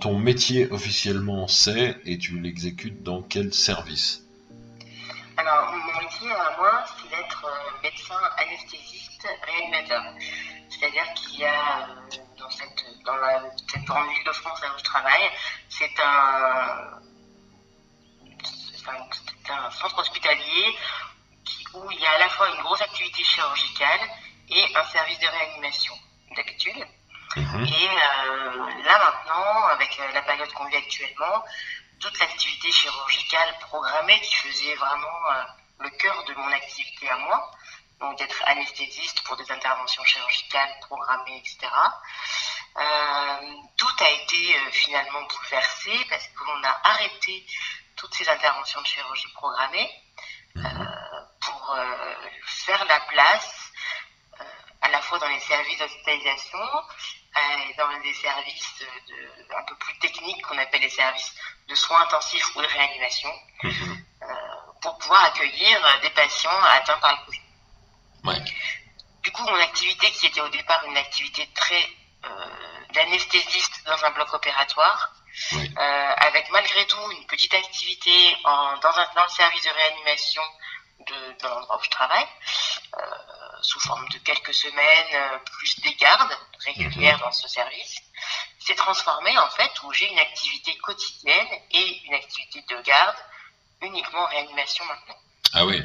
Ton métier officiellement c'est et tu l'exécutes dans quel service? Alors, mon métier à moi, c'est d'être euh, médecin anesthésiste réanimateur. C'est-à-dire qu'il y a euh, dans cette, grande ville de France là où je travaille, c'est un, un, centre hospitalier où il y a à la fois une grosse activité chirurgicale et un service de réanimation d'habitude. Mhm. Et euh, là maintenant, avec euh, la période qu'on vit actuellement, toute l'activité chirurgicale programmée qui faisait vraiment euh, le cœur de mon activité à moi, donc d'être anesthésiste pour des interventions chirurgicales programmées, etc. Euh, tout a été euh, finalement bouleversé parce qu'on a arrêté toutes ces interventions de chirurgie programmées euh, pour faire la place à la fois dans les services d'hospitalisation et dans des services de, un peu plus techniques qu'on appelle les services de soins intensifs ou de réanimation Mhm. euh, pour pouvoir accueillir des patients atteints par le Covid. Ouais. Du coup, mon activité qui était au départ une activité très euh, d'anesthésiste dans un bloc opératoire, Oui. euh, avec malgré tout une petite activité en, dans, un, dans le service de réanimation de, de l'endroit où je travaille, euh, sous forme de quelques semaines, euh, plus des gardes régulières dans ce service, s'est transformé en fait où j'ai une activité quotidienne et une activité de garde uniquement en réanimation maintenant. Ah ouais,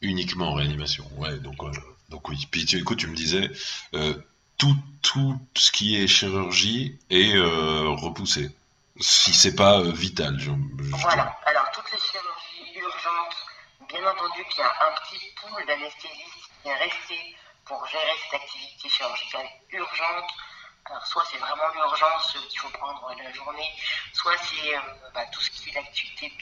uniquement en réanimation. Ouais, donc, euh, donc oui. Puis tu, écoute, tu me disais, euh, tout, tout ce qui est chirurgie est repoussé. Si c'est pas vital. Je, je- Voilà. Alors, toutes les chirurgies urgentes, bien entendu qu'il y a un petit pool d'anesthésistes qui est resté pour gérer cette activité chirurgicale urgente. Alors, soit c'est vraiment l'urgence euh, qu'il faut prendre la journée, soit c'est euh, bah, tout ce qui est l'activité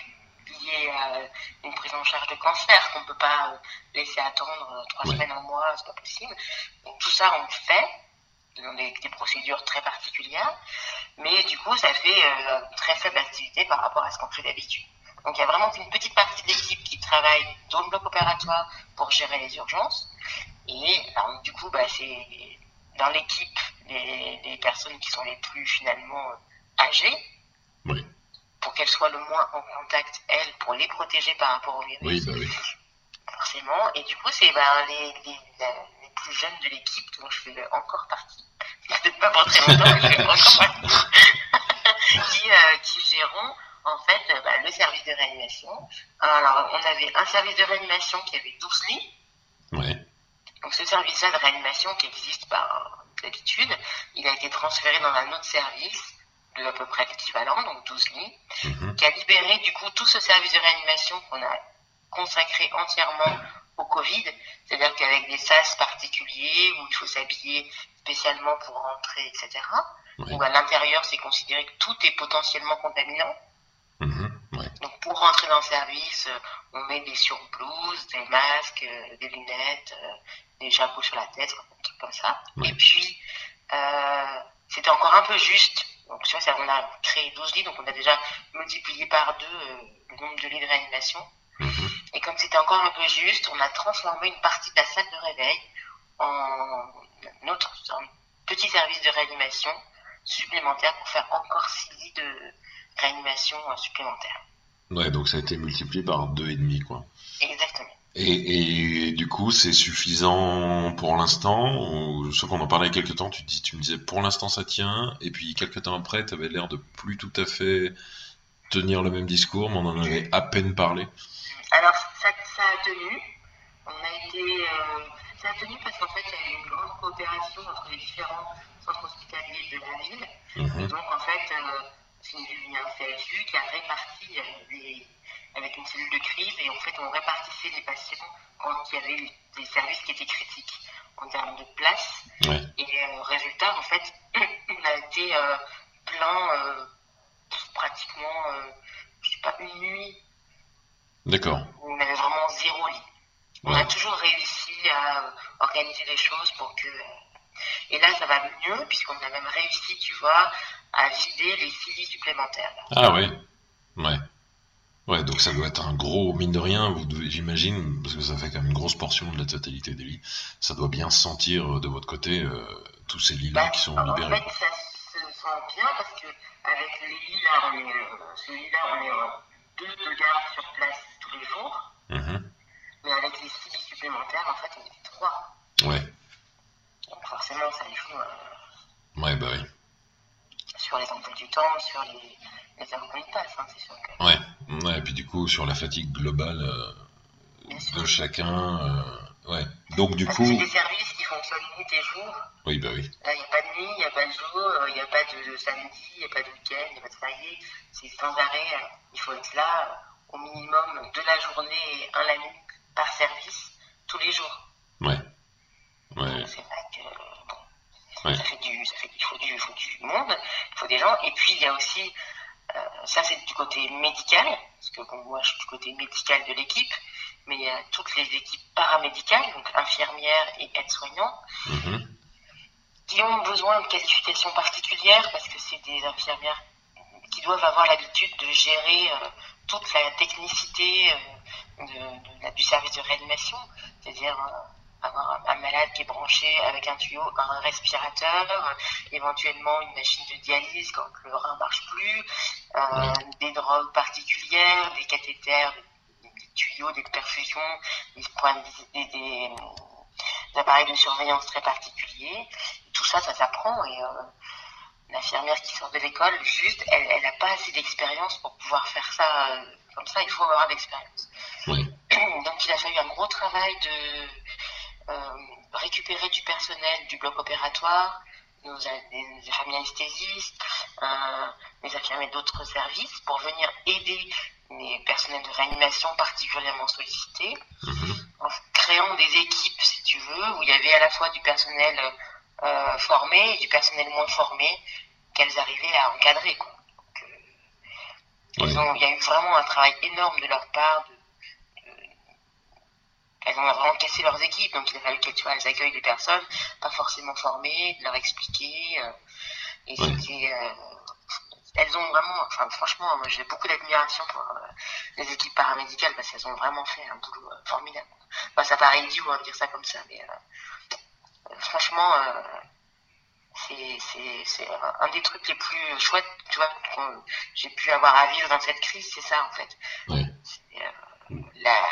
liée à une prise en charge de cancer qu'on ne peut pas euh, laisser attendre euh, trois semaines, un mois, c'est pas possible. Donc, tout ça, on le fait dans des, des procédures très particulières, mais du coup, ça fait euh, très faible activité par rapport à ce qu'on fait d'habitude. Donc, il y a vraiment qu'une petite partie de l'équipe qui travaille dans le bloc opératoire pour gérer les urgences. Et alors, du coup, bah, c'est dans l'équipe les, les personnes qui sont les plus finalement euh, âgées, Oui. pour qu'elles soient le moins en contact, elles, pour les protéger par rapport au virus Oui, bah oui. forcément. Et du coup, c'est ben, les, les, les plus jeunes de l'équipe, dont je fais encore partie, peut-être pas pour très longtemps, mais je fais encore partie, qui, euh, qui gérons en fait euh, bah, le service de réanimation. Alors, on avait un service de réanimation qui avait 12 lits. Ouais. Donc, ce service-là de réanimation qui existe par d'habitude, il a été transféré dans un autre service de à peu près l'équivalent, donc 12 lits Mhm. qui a libéré du coup tout ce service de réanimation qu'on a consacré entièrement au Covid, c'est-à-dire qu'avec des sas particuliers où il faut s'habiller spécialement pour rentrer, etc. Ouais. Où à l'intérieur c'est considéré que tout est potentiellement contaminant. Donc pour rentrer dans le service, euh, on met des surblouses, des masques, euh, des lunettes, euh, des chapeaux sur la tête, un truc comme ça. Ouais. Et puis euh, c'était encore un peu juste. Donc tu vois, ça, on a créé 12 lits, donc on a déjà multiplié par deux euh, le nombre de lits de réanimation. Mhm. Et comme c'était encore un peu juste, on a transformé une partie de la salle de réveil en notre petit service de réanimation supplémentaire pour faire encore 6 lits de réanimation supplémentaires. Ouais, donc ça a été multiplié par deux et demi, quoi. Exactement. Et, et du coup, c'est suffisant pour l'instant. Sauf qu'on en parlait il y a quelques temps, tu, dis, tu me disais pour l'instant ça tient, et puis quelques temps après, tu avais l'air de plus tout à fait tenir le même discours, mais on en avait à peine parlé. Alors, ça, ça a tenu. On a été. euh, ça a tenu parce qu'en fait, il y a eu une grande coopération entre les différents centres hospitaliers de la ville. Et Mhm. donc, en fait, euh, c'est une- CSU qui a réparti euh, les- avec une cellule de crise et en fait, on répartissait les patients quand il y avait des services qui étaient critiques en termes de place. Ouais. Et euh, résultat, en fait, on a été euh, plein euh, pratiquement, je sais pas, une nuit D'accord. on avait vraiment zéro lit. On a toujours réussi à organiser les choses pour que. Et là, ça va mieux, puisqu'on a même réussi, tu vois, à vider les six lits supplémentaires. là. Ah ouais. Ouais. Ouais, donc ça doit être un gros, mine de rien, j'imagine, parce que ça fait quand même une grosse portion de la totalité des lits, ça doit bien sentir euh, de votre côté euh, tous ces lits-là Bah, qui sont en libérés. fait, ça se sent bien parce que avec les lits là, on est, euh, ce on est euh, deux de garde sur place tous les jours. Mhm. Mais avec les six lits supplémentaires, en fait, on était trois. Ouais. Donc forcément, ça joue euh, Ouais, bah oui. sur les emplois du temps, sur les, les heures qu'on y passe, hein, c'est sûr que. Ouais. Ouais, et puis du coup, sur la fatigue globale euh, de chacun. euh, ouais. Donc du Parce coup. c'est des services qui fonctionnent nuit et jour. Oui, bah oui. Il n'y a pas de nuit, il n'y a pas de jour, euh, il n'y a pas de, de samedi, il n'y a pas de week-end, il n'y a pas de férié. C'est sans arrêt. Il faut être là au minimum de la journée et un la nuit par service tous les jours. Ouais. C'est vrai que euh, bon, Ouais. ça fait du, ça fait, il faut du, il faut du monde, il faut des gens. Et puis il y a aussi, euh, ça c'est du côté médical, parce que bon, moi je suis du côté médical de l'équipe, mais il y a toutes les équipes paramédicales, donc infirmières et aides-soignants, Mhm. qui ont besoin de qualifications particulières parce que c'est des infirmières qui doivent avoir l'habitude de gérer euh, toute la technicité euh, de, de la- du service de réanimation, c'est-à-dire avoir un, un malade qui est branché avec un tuyau, un respirateur, euh, éventuellement une machine de dialyse quand le rein marche plus, euh, des drogues particulières, des cathéters, des, tuyaux, des perfusions, des, des- des- des- des appareils de surveillance très particuliers. Tout ça, ça s'apprend et euh, l'infirmière qui sort de l'école, juste, elle n'a pas assez d'expérience pour pouvoir faire ça euh, comme ça. Il faut avoir de l'expérience. Oui. Donc il a fallu un gros travail de euh, récupérer du personnel du bloc opératoire, nos, des infirmiers anesthésistes, euh, les infirmiers d'autres services pour venir aider les personnels de réanimation particulièrement sollicités Mhm. en créant des équipes, si tu veux, où il y avait à la fois du personnel euh, formé et du personnel moins formé qu'elles arrivaient à encadrer. Quoi. Donc, euh, elles Oui. ont- il y a eu vraiment un travail énorme de leur part. Elles ont vraiment cassé leurs équipes, donc il a fallu qu'elles tu vois, elles accueillent des personnes pas forcément formées, de leur expliquer. euh, et c'était. euh, elles ont vraiment, enfin franchement, moi j'ai beaucoup d'admiration pour euh, les équipes paramédicales parce qu'elles ont vraiment fait un boulot euh, formidable. Enfin, ça paraît idiot hein, de dire ça comme ça, mais euh, franchement, euh, c'est c'est- c'est un- des trucs les plus chouettes, tu vois, qu'on- j'ai pu avoir à vivre dans cette crise, c'est ça en fait. Ouais. C'est, euh, la-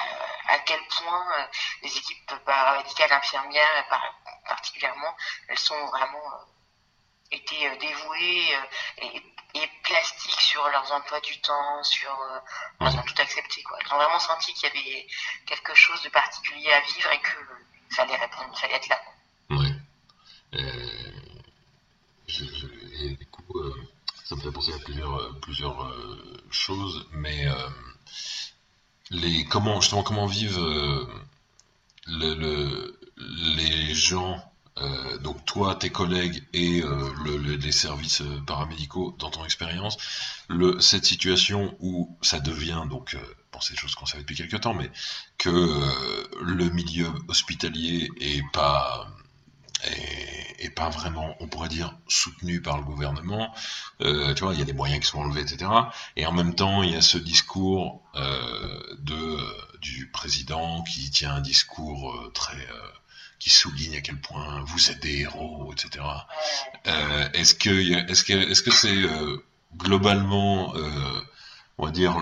à quel point euh, les équipes paramédicales infirmières, par- particulièrement, elles sont vraiment euh, été euh, dévouées et, et plastiques sur leurs emplois du temps, sur elles ont tout accepté quoi. Elles ont vraiment senti qu'il y avait quelque chose de particulier à vivre et que il fallait répondre, il fallait être là. Ouais. Euh, je- je- et du coup, euh, ça me fait penser à plusieurs, plusieurs euh, choses, mais les, comment, justement, comment vivent euh, le, le- les gens, euh, donc toi, tes collègues et euh, le- le- les services euh, paramédicaux dans ton expérience, cette situation où ça devient, donc, euh, bon, c'est des choses qu'on savait depuis quelques temps, mais que euh, le milieu hospitalier est pas est pas vraiment, on pourrait dire, soutenu par le gouvernement. Euh, tu vois, il y a des moyens qui sont enlevés, etc. Et en même temps, il y a ce discours euh, de du président qui tient un discours euh, très euh, qui souligne à quel point vous êtes des héros, etc. Euh, est-ce que est-ce que est-ce que c'est euh, globalement on va dire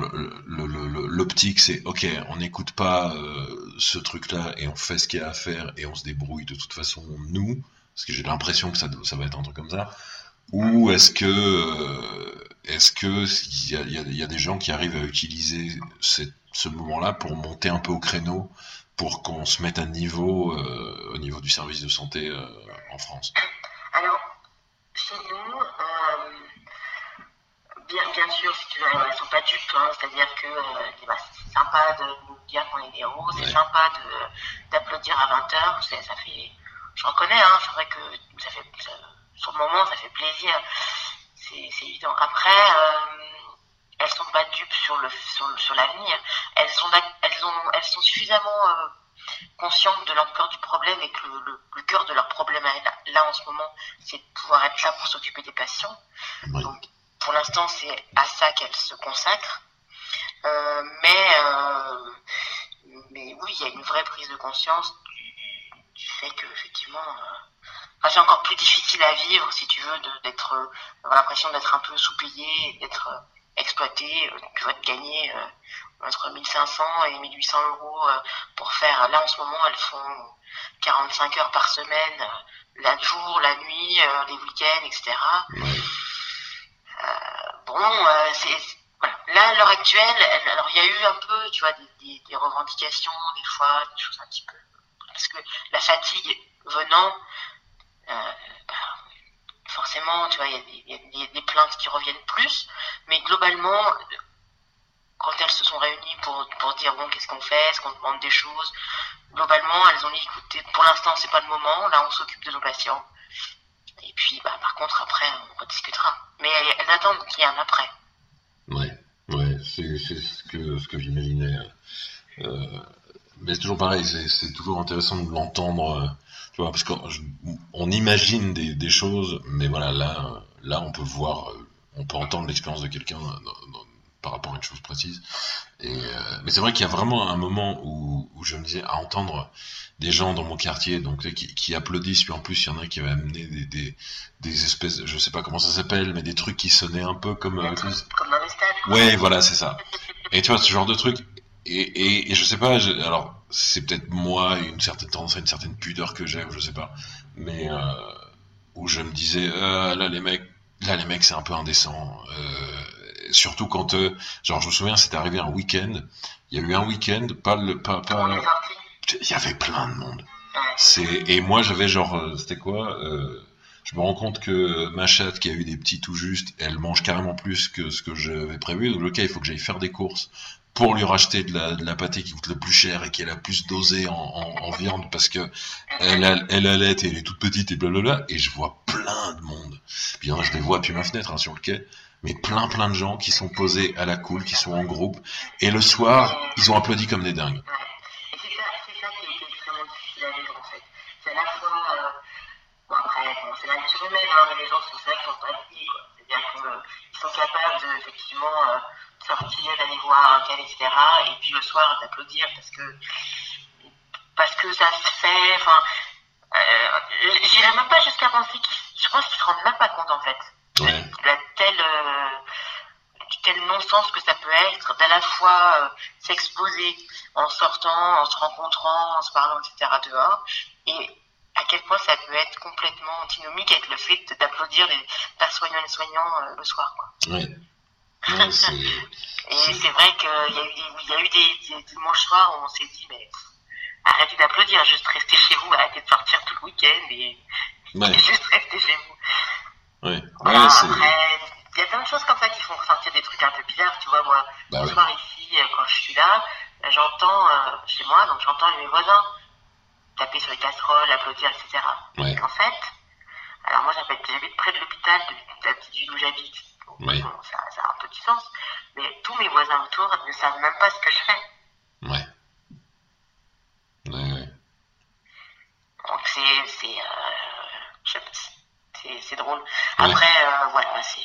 l'optique c'est ok on n'écoute pas euh, ce truc là et on fait ce qu'il y a à faire et on se débrouille de toute façon nous parce que j'ai l'impression que ça va être un truc comme ça. Ou est-ce que euh, est-ce que il y a, des gens qui arrivent à utiliser ce moment-là pour monter un peu au créneau pour qu'on se mette à niveau euh, au niveau du service de santé en France chez nous, euh, bien, sûr, si tu veux, elles ne sont pas dupes, hein, c'est-à-dire que euh, bah, c'est sympa de nous dire qu'on est des héros, c'est Ouais. sympa d'applaudir à 20h, ça fait, je reconnais, hein, c'est vrai que ça fait, ça- sur le moment, ça fait plaisir, c'est évident. Après, euh, elles sont pas dupes sur le sur, l'avenir. Elles sont d'ac- elles ont elles sont suffisamment euh, conscientes de l'ampleur du problème et que le, le- le cœur de leur problème là en ce moment, c'est de pouvoir être là pour s'occuper des patients. Oui. Donc pour l'instant, c'est à ça qu'elles se consacrent. Euh, mais euh, mais oui, il y a une vraie prise de conscience du, fait que effectivement, euh, c'est encore plus difficile à vivre, si tu veux, d'avoir l'impression d'être un peu sous-payé, d'être exploité, tu gagner entre 1500 et 1800 euros pour faire, là en ce moment, elles font 45 heures par semaine, la jour, la nuit, les week-ends, etc. bon, c'est Là, à l'heure actuelle, alors il y a eu un peu, tu vois, des, des, revendications, des fois, des choses un petit peu. Parce que la fatigue venant, euh, bah, forcément, tu vois, il y, a des plaintes qui reviennent plus, mais globalement, quand elles se sont réunies pour, pour dire, bon, qu'est-ce qu'on fait, est-ce qu'on demande des choses, globalement, elles ont dit, écoutez, pour l'instant, c'est pas le moment, là, on s'occupe de nos patients. Et puis, bah, par contre, après, on rediscutera. Mais elles, elles attendent qu'il y ait un après. Ouais, ouais, c'est ce que, ce que j'imaginais. Euh, mais c'est toujours pareil, c'est toujours intéressant de l'entendre, euh, tu vois, parce qu'on imagine des, des, choses, mais voilà, là, là, on peut voir, euh, on peut entendre l'expérience de quelqu'un par rapport à une chose précise. Et, euh, mais c'est vrai qu'il y a vraiment un moment où, où, je me disais à entendre des gens dans mon quartier donc qui, qui applaudissent puis en plus il y en a qui avaient amené des, des, des, espèces je sais pas comment ça s'appelle mais des trucs qui sonnaient un peu comme euh, comme stades ouais voilà c'est ça. Et tu vois ce genre de truc. Et, et, et je sais pas alors c'est peut-être moi une certaine tendance à une certaine pudeur que j'ai ou je sais pas. Mais euh, où je me disais euh, là les mecs là les mecs c'est un peu indécent euh, surtout quand, euh, genre, je me souviens, c'était arrivé un week-end. Il y a eu un week-end, pas le, pas, pas. Il y avait plein de monde. C'est et moi j'avais genre, euh, c'était quoi euh, Je me rends compte que ma chatte qui a eu des petits tout juste, elle mange carrément plus que ce que j'avais prévu. Donc ok, il faut que j'aille faire des courses pour lui racheter de la, de la pâtée qui coûte le plus cher et qui est la plus dosée en, en, viande parce que elle, a, elle allait et elle est toute petite et blablabla et je vois plein de monde. Puis hein, je les vois depuis ma fenêtre hein, sur le quai mais plein plein de gens qui sont posés à la cool, qui sont en groupe, et le soir, ils ont applaudi comme des dingues. Et c'est ça, ça qui est extrêmement difficile à vivre en fait. C'est à la fois, euh, bon après, bon, c'est la nature humaine, hein, mais les gens sont ça sont pas quoi. C'est-à-dire qu'ils sont capables de, effectivement, euh, sortir, d'aller voir un tel, etc. Et puis le soir d'applaudir parce que, parce que ça se fait, enfin, euh, j'irais même pas jusqu'à penser qu'ils, je qu'ils se rendent même pas compte en fait. Ouais. La tel, euh, tel non-sens que ça peut être d'à la fois euh, s'exposer en sortant, en se rencontrant, en se parlant, etc. dehors, et à quel point ça peut être complètement antinomique avec le fait d'applaudir les pas soignants et soignants euh, le soir. Quoi. Ouais. et c'est vrai qu'il y a eu des, il y a eu des, dimanches soirs où on s'est dit mais arrêtez d'applaudir, juste restez chez vous, arrêtez de sortir tout le week-end et, ouais. et juste restez chez vous. Ouais. Voilà, après, il y a plein de choses comme ça qui font ressentir des trucs un peu bizarres. Tu vois, moi, bah ce soir ici, euh, quand je suis là, euh, j'entends euh, chez moi, donc j'entends mes voisins taper sur les casseroles, applaudir, etc. Ouais. Et en fait, alors moi j'habite près de l'hôpital de la petite ville où j'habite. Bon, ça, ça, a un peu du sens. Mais tous mes voisins autour ne savent même pas ce que je fais. Ouais. Ouais, ouais. Donc c'est. c'est euh, c'est drôle. Après, euh, voilà, c'est.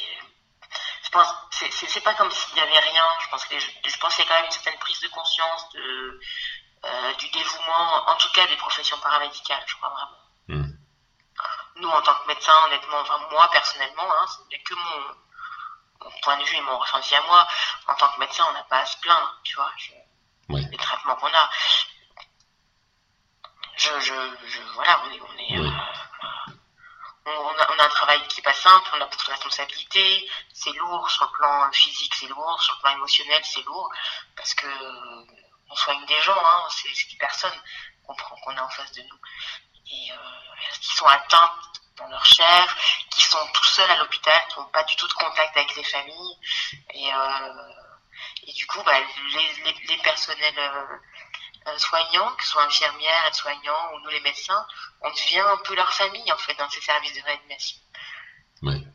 Je pense, c'est pas comme s'il y avait rien. Je pense que je pense qu'il y a quand même une certaine prise de conscience de euh, du dévouement, en tout cas des professions paramédicales, je crois vraiment. Hmm. Nous, en tant que médecin, honnêtement, enfin moi personnellement, hein, c'est que mon, mon, point de vue et mon ressenti à moi. En tant que médecin, on n'a pas à se plaindre, tu vois. Je. Les traitements qu'on a. Je, je, je, voilà, on est, on est oui. euh, on a, on a, un travail qui n'est pas simple, on a beaucoup de responsabilités, c'est lourd sur le plan physique, c'est lourd, sur le plan émotionnel, c'est lourd, parce que on soigne des gens, hein, c'est des personnes qu'on qu'on a en face de nous, et euh, qui sont atteintes dans leur chair, qui sont tout seuls à l'hôpital, qui n'ont pas du tout de contact avec les familles, et, euh, et du coup, bah, les, les, les personnels euh, euh, soignants, que ce soit infirmières, aides-soignants ou nous les médecins, on devient un peu leur famille en fait dans ces services de réanimation. Oui.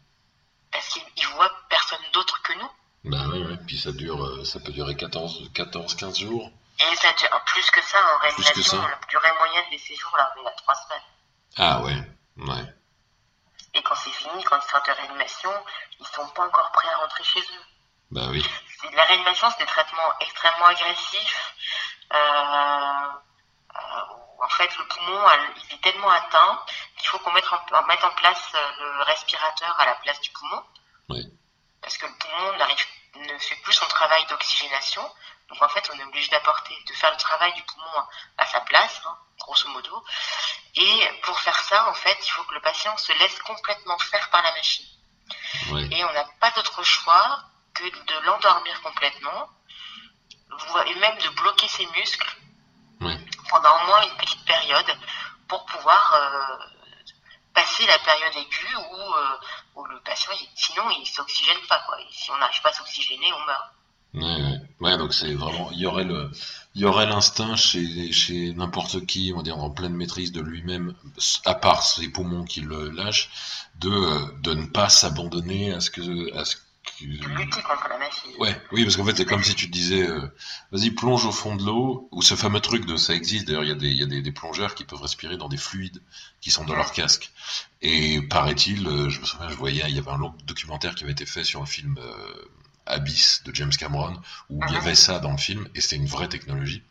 Parce qu'ils voient personne d'autre que nous. Bah oui, oui. Puis ça dure, euh, ça peut durer 14, 14 15 jours. Et ça dure plus que ça en réanimation. La durée moyenne des séjours là, on est à 3 semaines. Ah ouais, ouais. Et quand c'est fini, quand ils sortent de réanimation, ils sont pas encore prêts à rentrer chez eux. Bah oui. La réanimation, c'est des traitements extrêmement agressifs. Euh, euh, en fait, le poumon il est tellement atteint qu'il faut qu'on mette en, mette en place le respirateur à la place du poumon. Parce que le poumon ne fait plus son travail d'oxygénation. Donc en fait, on est obligé d'apporter, de faire le travail du poumon à sa place, hein, grosso modo. Et pour faire ça, en fait, il faut que le patient se laisse complètement faire par la machine. Et on n'a pas d'autre choix que de l'endormir complètement, et même de bloquer ses muscles pendant au moins une petite période pour pouvoir euh, passer la période aiguë où, euh, où le patient, sinon, il s'oxygène pas. Quoi. si on n'arrive pas à s'oxygéner, on meurt. Ouais, ouais. donc c'est vraiment, il y aurait le, il y aurait l'instinct chez, chez n'importe qui, on va dire en pleine maîtrise de lui-même, à part ses poumons qui le lâchent, de, de ne pas s'abandonner à ce que, à ce lutter contre la machine. Ouais, oui, parce qu'en fait, c'est comme si tu disais, euh, vas-y, plonge au fond de l'eau, ou ce fameux truc de ça existe. D'ailleurs, il y a, des, y a des, des, plongeurs qui peuvent respirer dans des fluides qui sont dans leur casque. Et paraît-il, euh, je me souviens, je voyais, il y avait un long documentaire qui avait été fait sur un film euh, Abyss de James Cameron, où il y mhm. avait ça dans le film, et c'était une vraie technologie.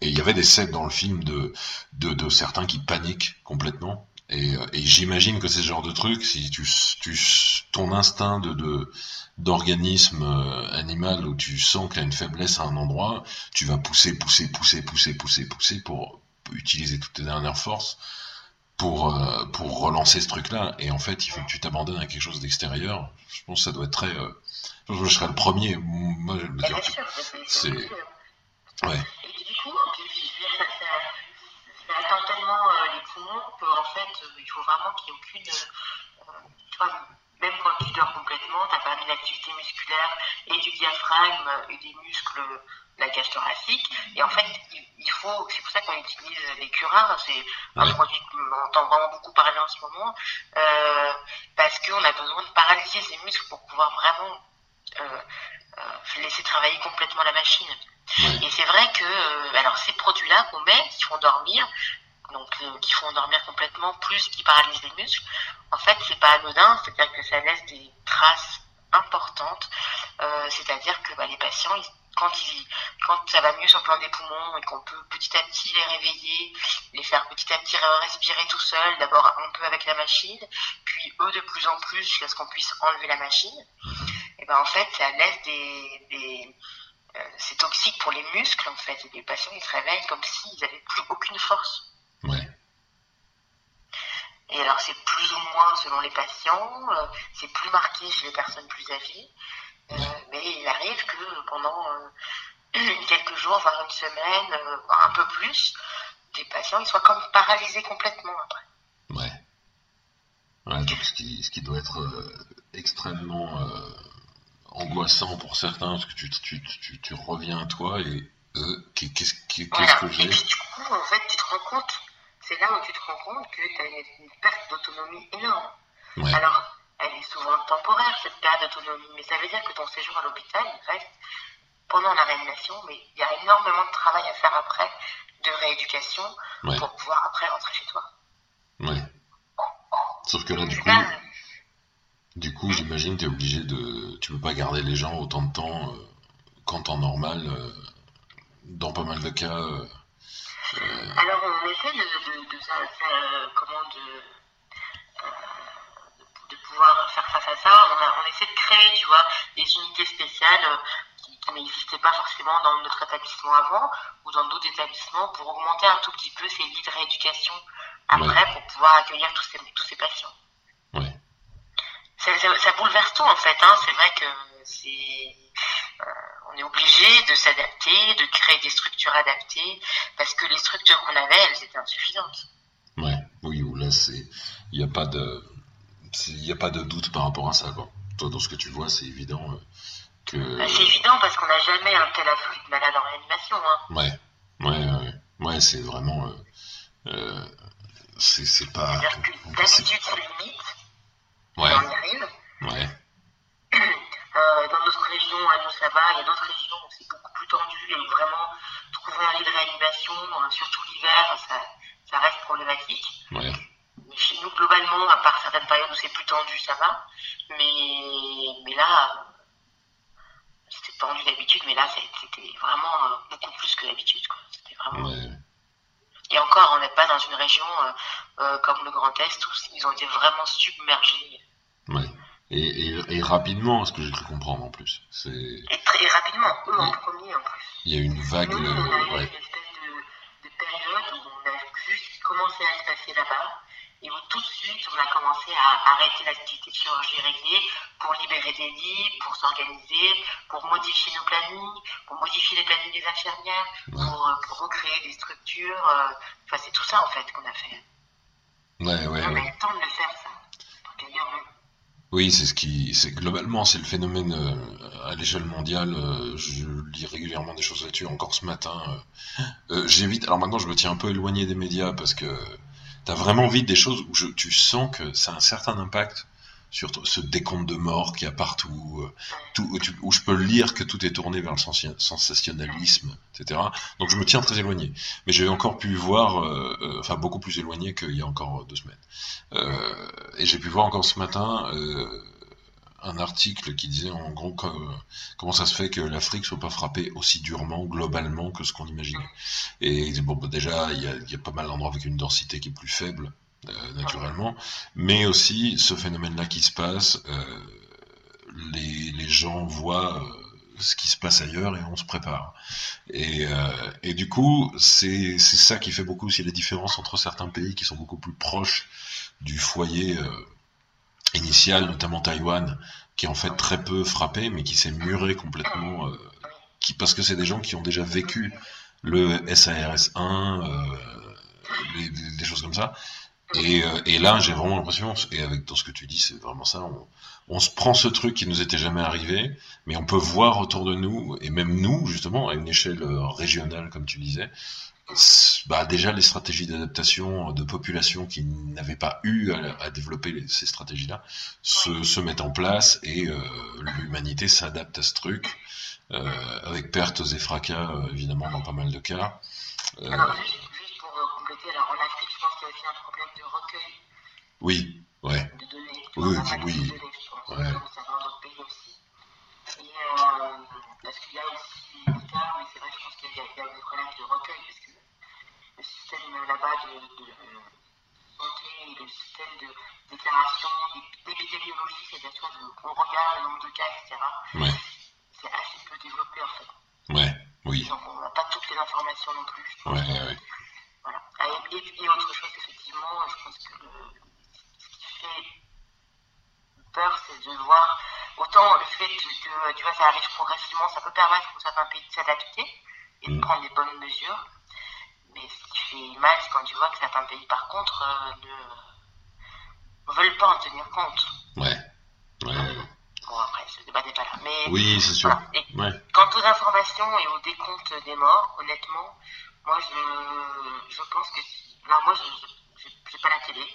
Et il y avait des scènes dans le film de, de, de certains qui paniquent complètement. Et, et j'imagine que c'est ce genre de truc, si tu, tu ton instinct de, de d'organisme euh, animal où tu sens qu'il y a une faiblesse à un endroit, tu vas pousser, pousser, pousser, pousser, pousser, pousser pour utiliser toutes tes dernières forces pour, euh, pour relancer ce truc-là. Et en fait, il faut que tu t'abandonnes à quelque chose d'extérieur. Je pense que ça doit être très... Euh, je, je serais le premier. Moi, je dire... C'est... Ouais. Et du coup, ça atteint tellement les poumons qu'en fait, il faut vraiment qu'il n'y ait aucune même quand tu dors complètement, tu as permis l'activité musculaire et du diaphragme et des muscles la cage thoracique. Et en fait, il faut, c'est pour ça qu'on utilise les curars, c'est un produit qu'on entend vraiment beaucoup parler en ce moment, euh, parce qu'on a besoin de paralyser ces muscles pour pouvoir vraiment euh, euh, laisser travailler complètement la machine. Et c'est vrai que alors ces produits-là qu'on met, qui font dormir, donc qui font dormir complètement, plus qui paralysent les muscles, en fait, c'est pas anodin, c'est-à-dire que ça laisse des traces importantes. Euh, c'est-à-dire que bah, les patients, quand, ils, quand ça va mieux sur le plan des poumons et qu'on peut petit à petit les réveiller, les faire petit à petit respirer tout seuls, d'abord un peu avec la machine, puis eux de plus en plus jusqu'à ce qu'on puisse enlever la machine, et ben en fait, ça laisse des, des euh, c'est toxique pour les muscles en fait. Et les patients ils se réveillent comme s'ils n'avaient plus aucune force. Et alors c'est plus ou moins selon les patients, euh, c'est plus marqué chez les personnes plus âgées, euh, mais il arrive que pendant euh, quelques jours, voire une semaine, un peu plus, des patients ils soient comme paralysés complètement après. Ouais. Ouais, donc ce qui, ce qui doit être extrêmement angoissant pour certains, parce que tu, tu, tu, tu reviens à toi et qu'est-ce que j'ai? Et puis du coup, en fait, tu te rends compte c'est là où tu te rends compte que tu as une, perte d'autonomie énorme. Alors, elle est souvent temporaire, cette perte d'autonomie, mais ça veut dire que ton séjour à l'hôpital, reste pendant la réanimation, mais il y a énormément de travail à faire après, de rééducation, pour pouvoir après rentrer chez toi. Ouais. Sauf que là, du coup, du coup, j'imagine, tu es obligé de. Tu peux pas garder les gens autant de temps euh, qu'en temps normal. Euh, dans pas mal de cas, euh, alors, on essaie de, de, de, comment de, de, pouvoir faire face à ça. On, essaie de créer, tu vois, des unités spéciales euh, qui, n'existaient pas forcément dans notre établissement avant ou dans d'autres établissements pour augmenter un tout petit peu ces lits de rééducation après pour pouvoir accueillir tous ces, tous ces patients. Ouais. Ça, ça, bouleverse tout en fait. Hein. C'est vrai que c'est euh, on est obligé de s'adapter, de créer des structures adaptées, parce que les structures qu'on avait, elles étaient insuffisantes. Ouais, oui, là, c'est, il n'y a pas de, il n'y a pas de doute par rapport à ça, quoi. Toi, dans ce que tu vois, c'est évident euh, que. Bah, c'est évident parce qu'on n'a jamais un tel afflux de malades en réanimation, hein. Ouais, ouais, ouais, ouais, c'est vraiment, euh, euh c'est, pas. D'habitude, c'est limite. Ouais. on y arrive. Ouais. Euh, dans notre région, à nous, ça va. Il y a d'autres régions où c'est beaucoup plus tendu et vraiment trouver un lit de réanimation, euh, surtout l'hiver, ça, ça, reste problématique. Ouais. Mais chez nous, globalement, à part certaines périodes où c'est plus tendu, ça va. Mais, mais là, c'était tendu d'habitude, mais là, c'était vraiment euh, beaucoup plus que d'habitude. C'était vraiment. Ouais. Et encore, encore, on n'est pas dans une région comme le Grand Est où ils ont été vraiment submergés. Et, rapidement, ce que j'ai cru comprendre en plus. C'est... Et, très rapidement, eux en premier en plus. Il y a une vague. Nous, on a eu une espèce de, période où on a juste commencé à se passer là-bas et où tout de suite on a commencé à arrêter l'activité de chirurgie réglée pour libérer des lits, pour s'organiser, pour modifier nos plannings, pour modifier les plannings des infirmières, pour, euh, pour, recréer des structures. Euh, enfin, c'est tout ça en fait qu'on a fait. Ouais, ouais, on a eu le temps de le faire ça. Oui, c'est ce qui, c'est globalement, c'est le phénomène euh, à l'échelle mondiale. Euh, je lis régulièrement des choses là-dessus. Encore ce matin, euh, j'évite. Alors maintenant, je me tiens un peu éloigné des médias parce que t'as vraiment vite des choses où tu sens que ça a un certain impact sur ce décompte de morts qu'il y a partout, euh, tout, où, je peux lire que tout est tourné vers le sensationnalisme, etc. Donc je me tiens très éloigné. Mais j'ai encore pu voir, euh, euh, enfin beaucoup plus éloigné qu'il y a encore deux semaines. et j'ai pu voir encore ce matin un article qui disait en gros comment ça se fait que l'Afrique soit pas frappée aussi durement globalement que ce qu'on imaginait. Et bon, bah, déjà il y a, pas mal d'endroits avec une densité qui est plus faible naturellement, mais aussi ce phénomène-là qui se passe, euh, les, gens voient euh, ce qui se passe ailleurs et on se prépare. Et, du coup, c'est ça qui fait beaucoup aussi la différence entre certains pays qui sont beaucoup plus proches du foyer initial, notamment Taïwan, qui est en fait très peu frappé, mais qui s'est muré complètement, parce que c'est des gens qui ont déjà vécu le SARS 1, des choses comme ça, et, euh, et là, j'ai vraiment l'impression, et avec dans ce que tu dis, c'est vraiment ça, on, on, se prend ce truc qui nous était jamais arrivé, mais on peut voir autour de nous, et même nous, justement, à une échelle euh, régionale, comme tu disais, bah déjà les stratégies d'adaptation de populations qui n'avaient pas eu à, développer ces stratégies-là se, se, mettent en place et euh, l'humanité s'adapte à ce truc, euh, avec pertes et fracas, évidemment, dans pas mal de cas. Euh, alors en Afrique, je pense qu'il y a aussi un problème de recueil. Oui, ouais. De données. Oui, oui. Ouais. Dans d'autres pays aussi. Et euh, parce qu'il y a aussi mais c'est vrai, je pense qu'il y, a des problèmes de recueil parce que le système là-bas de, de, santé et le système de déclaration d'épidémiologie, c'est-à-dire qu'on regarde le nombre de cas, etc. Ouais. C'est assez peu développé en fait. Ouais, oui. Donc on n'a pas toutes les informations non plus. Ouais, ouais, ouais. Et, autre chose, effectivement, je pense que ce qui fait c'est de voir autant le fait que tu vois, ça arrive progressivement, ça peut permettre pour certains pays de s'adapter et de mm. prendre les bonnes mesures. Mais ce qui fait mal, c'est quand tu vois que certains pays, par contre, euh, ne veulent pas en tenir compte. Ouais. ouais. Bon, après, ce débat n'est pas là. Mais, oui, c'est sûr. ouais. Quant aux informations et au décompte des morts, honnêtement, moi, je, je pense que. Non, moi, je n'ai pas la télé.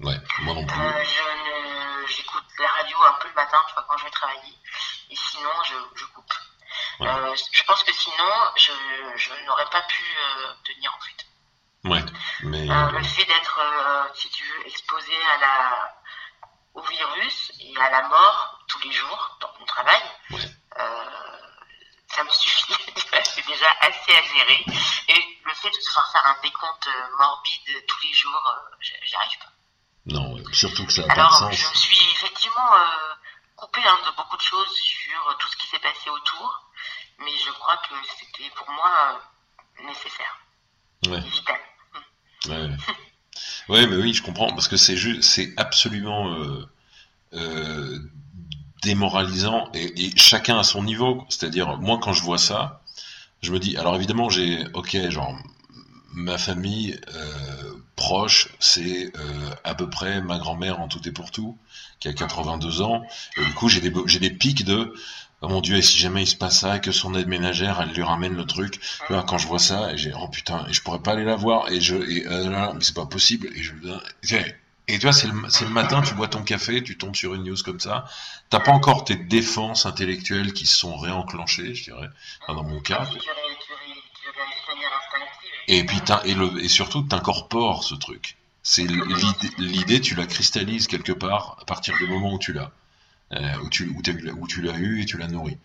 Ouais, moi non plus. Euh, je j'écoute la radio un peu le matin, tu vois, quand je vais travailler. Et sinon, je, je coupe. Euh, je pense que sinon, je, je n'aurais pas pu euh, tenir en fait. Ouais, mais. le fait d'être, si tu veux, exposé à la, au virus et à la mort tous les jours dans mon travail, ouais ça me suffit. c'est déjà assez à gérer. Et le fait de devoir faire un décompte morbide tous les jours, euh, j'y arrive pas. Surtout que ça n'a pas de sens. Je me suis effectivement euh, coupé hein, de beaucoup de choses sur tout ce qui s'est passé autour, mais je crois que c'était pour moi nécessaire. Ouais. Vital. Ouais. ouais, mais oui, je comprends, parce que c'est juste, c'est absolument euh, démoralisant et, chacun à son niveau. C'est-à-dire, moi, quand je vois ça, je me dis, alors évidemment, j'ai, ok, genre, ma famille euh, c'est euh, à peu près ma grand-mère en tout et pour tout, qui a 82 ans. Et du coup, j'ai des, j'ai des pics de, oh mon Dieu, et si jamais il se passe ça, et que son aide ménagère, elle lui ramène le truc, quand je vois ça, j'ai, oh putain, et je pourrais pas aller la voir, et je, et, euh, c'est pas possible, et je, et tu vois, c'est le, le, matin, tu bois ton café, tu tombes sur une news comme ça. T'as pas encore tes défenses intellectuelles qui se sont réenclenchées, je dirais, dans mon cas. Et puis, et, le, et surtout, t'incorpores ce truc. C'est l'idée, tu la cristallises quelque part à partir du moment où tu l'as. euh, où tu, où, tu l'as eu et tu l'as nourri.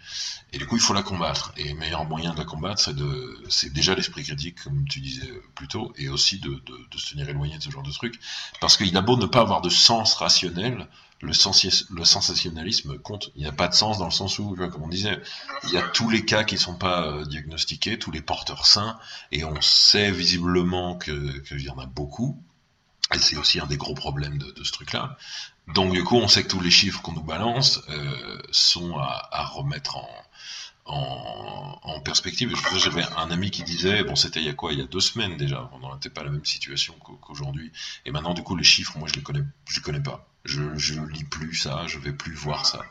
Et du coup, il faut la combattre. Et le meilleur moyen de la combattre, c'est de, c'est déjà l'esprit critique, comme tu disais plus tôt, et aussi de, de, de se tenir éloigné de ce genre de truc. Parce qu'il a beau ne pas avoir de sens rationnel, le, sens, le sensationnalisme compte. Il n'y a pas de sens dans le sens où, comme on disait, il y a tous les cas qui sont pas euh, diagnostiqués, tous les porteurs sains, et on sait visiblement que qu'il y en a beaucoup. Et c'est aussi un des gros problèmes de, de ce truc-là. Donc du coup, on sait que tous les chiffres qu'on nous balance euh, sont à, à remettre en, en, perspective. J'avais un ami qui disait, bon, c'était il y a quoi Il y a deux semaines déjà. On n'était pas la même situation qu'aujourd'hui. Et maintenant, du coup, les chiffres, moi, je les connais, je les connais pas. Je, je lis plus ça, je vais plus voir ça.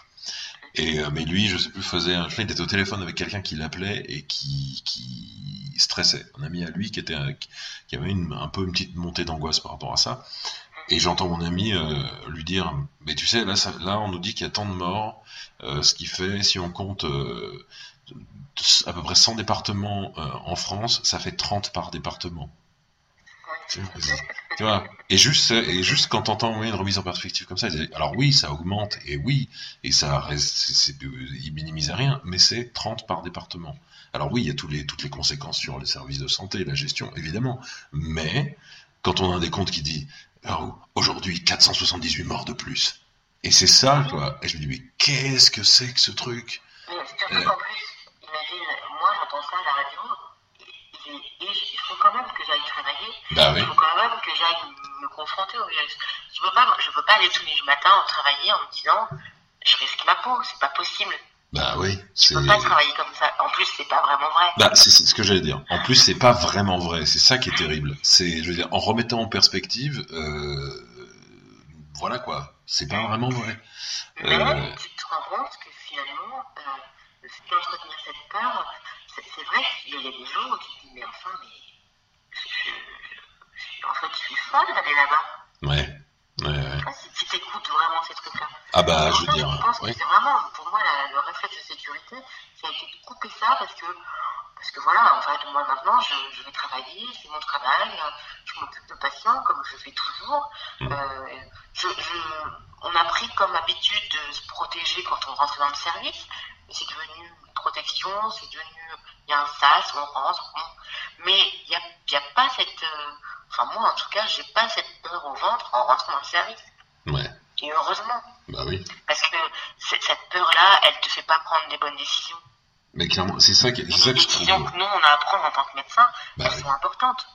Et euh, mais lui, je sais plus, faisait, un, il était au téléphone avec quelqu'un qui l'appelait et qui, qui stressait. Un ami à lui qui était, qui avait une, un peu une petite montée d'angoisse par rapport à ça. Et j'entends mon ami euh, lui dire, mais tu sais, là, là, on nous dit qu'il y a tant de morts, euh, ce qui fait, si on compte euh, à peu près 100 départements en France, ça fait 30 par département. Tu vois, et juste, et juste quand t'entends une remise en perspective comme ça, alors oui, ça augmente, et oui, et ça reste, il minimise rien, mais c'est 30 par département. Alors oui, il y a tous les, toutes les conséquences sur les services de santé, la gestion, évidemment, mais quand on a des comptes qui oh, aujourd'hui 478 morts de plus, et c'est ça, quoi, et je me dis mais qu'est-ce que c'est que ce truc? Mais surtout euh... qu'en plus, imagine, moi j'entends ça à la radio, et, et, il faut quand même que j'aille travailler, bah oui. il faut quand même que j'aille me confronter au virus. Je ne peux, pas, je peux pas aller tous les matins travailler en me disant je risque ma peau, c'est pas possible. Bah oui. Je peux pas travailler comme ça. En plus, c'est pas vraiment vrai. Bah, c'est ce que j'allais dire. En plus, c'est pas vraiment vrai. C'est ça qui est terrible. C'est, je veux dire, en remettant en perspective, euh, voilà quoi. C'est pas vraiment vrai. Mais euh... tu te rends compte que finalement, euh, d'entretenir cette peur, c'est vrai qu'il y a des gens qui disent mais enfin, mais je, je, en fait, je suis folle d'aller là-bas. Ouais. Ouais, ouais. Si, si tu écoutes vraiment ces trucs-là. Ah bah, je veux dire. Je pense oui. que c'est vraiment, pour moi, la, le réflexe de sécurité, c'est de couper ça parce que, parce que voilà, en fait, moi maintenant, je, je vais travailler, c'est mon travail, je m'occupe de patients comme je fais toujours. Mm. Euh, je, je, on a pris comme habitude de se protéger quand on rentre dans le service, mais c'est devenu une protection, c'est devenu, il y a un sas, on rentre, bon. mais il n'y a, y a pas cette. Euh, Enfin, moi, en tout cas, j'ai pas cette peur au ventre en rentrant dans le service. Ouais. Et heureusement. Bah oui. Parce que cette peur-là, elle te fait pas prendre des bonnes décisions. Mais clairement, c'est ça, qui, c'est ça les que je trouve. décisions que nous, on a à prendre en tant que médecin, Bah elles oui. sont importantes.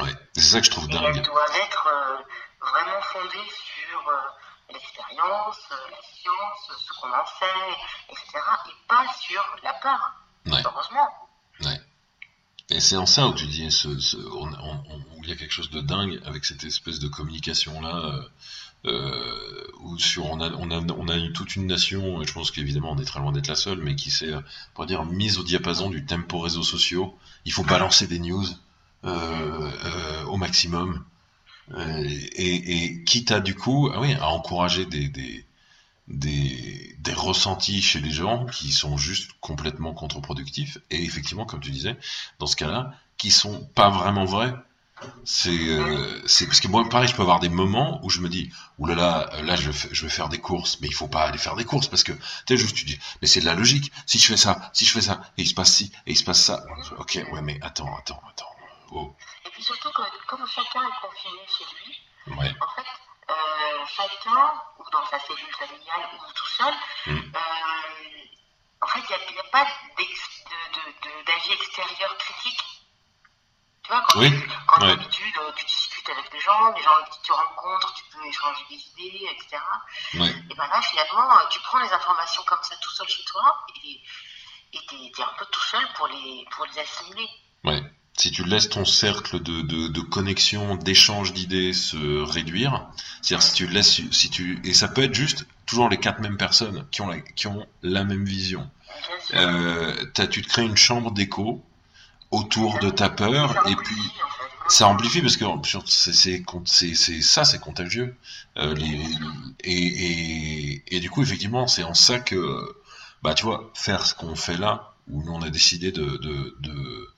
Ouais. C'est ça que je trouve Et dingue. elles doivent être euh, vraiment fondées sur euh, l'expérience, euh, la science, ce qu'on en sait, etc. Et pas sur la peur. Ouais. Heureusement. Ouais. Et c'est en ça où tu dis, ce, ce, on, on, on, il y a quelque chose de dingue avec cette espèce de communication là, euh, euh, où sur on a, on toute une nation, et je pense qu'évidemment on est très loin d'être la seule, mais qui s'est, pour dire, mise au diapason du tempo réseaux sociaux. Il faut balancer des news euh, au maximum, et, et quitte à du coup, ah oui, encourager des, des des, des ressentis chez les gens qui sont juste complètement contre-productifs et effectivement comme tu disais dans ce cas-là qui sont pas vraiment vrais c'est euh, c'est parce que moi pareil je peux avoir des moments où je me dis oulala là, là, là je, vais, je vais faire des courses mais il faut pas aller faire des courses parce que tu sais juste tu dis mais c'est de la logique si je fais ça si je fais ça et il se passe ci et il se passe ça ok ouais mais attends attends attends oh. Et puis surtout que comme chacun est confiné chez lui, ouais en fait, euh, chacun, ou dans sa cellule familiale, ou tout seul, Mm. euh, en fait, il n'y a, a, pas d'avis extérieur critique. Tu vois, quand, Oui, tu, quand ouais. d'habitude, euh, tu discutes avec les gens, les gens avec qui tu rencontres, tu peux échanger des idées, etc. ouais Et ben là, finalement, euh, tu prends les informations comme ça tout seul chez toi, et t'es, t'es un peu tout seul pour les, pour les assimiler. Ouais. Si tu laisses ton cercle de, de, de connexion, d'échange d'idées se réduire, c'est-à-dire si tu laisses, si tu, et ça peut être juste toujours les quatre mêmes personnes qui ont la, qui ont la même vision. Euh, tu te crées une chambre d'écho autour de ta peur et puis ça amplifie parce que c'est- ça c'est contagieux. Euh, les, et, et et du coup effectivement c'est en ça que bah tu vois faire ce qu'on fait là où nous on a décidé de de de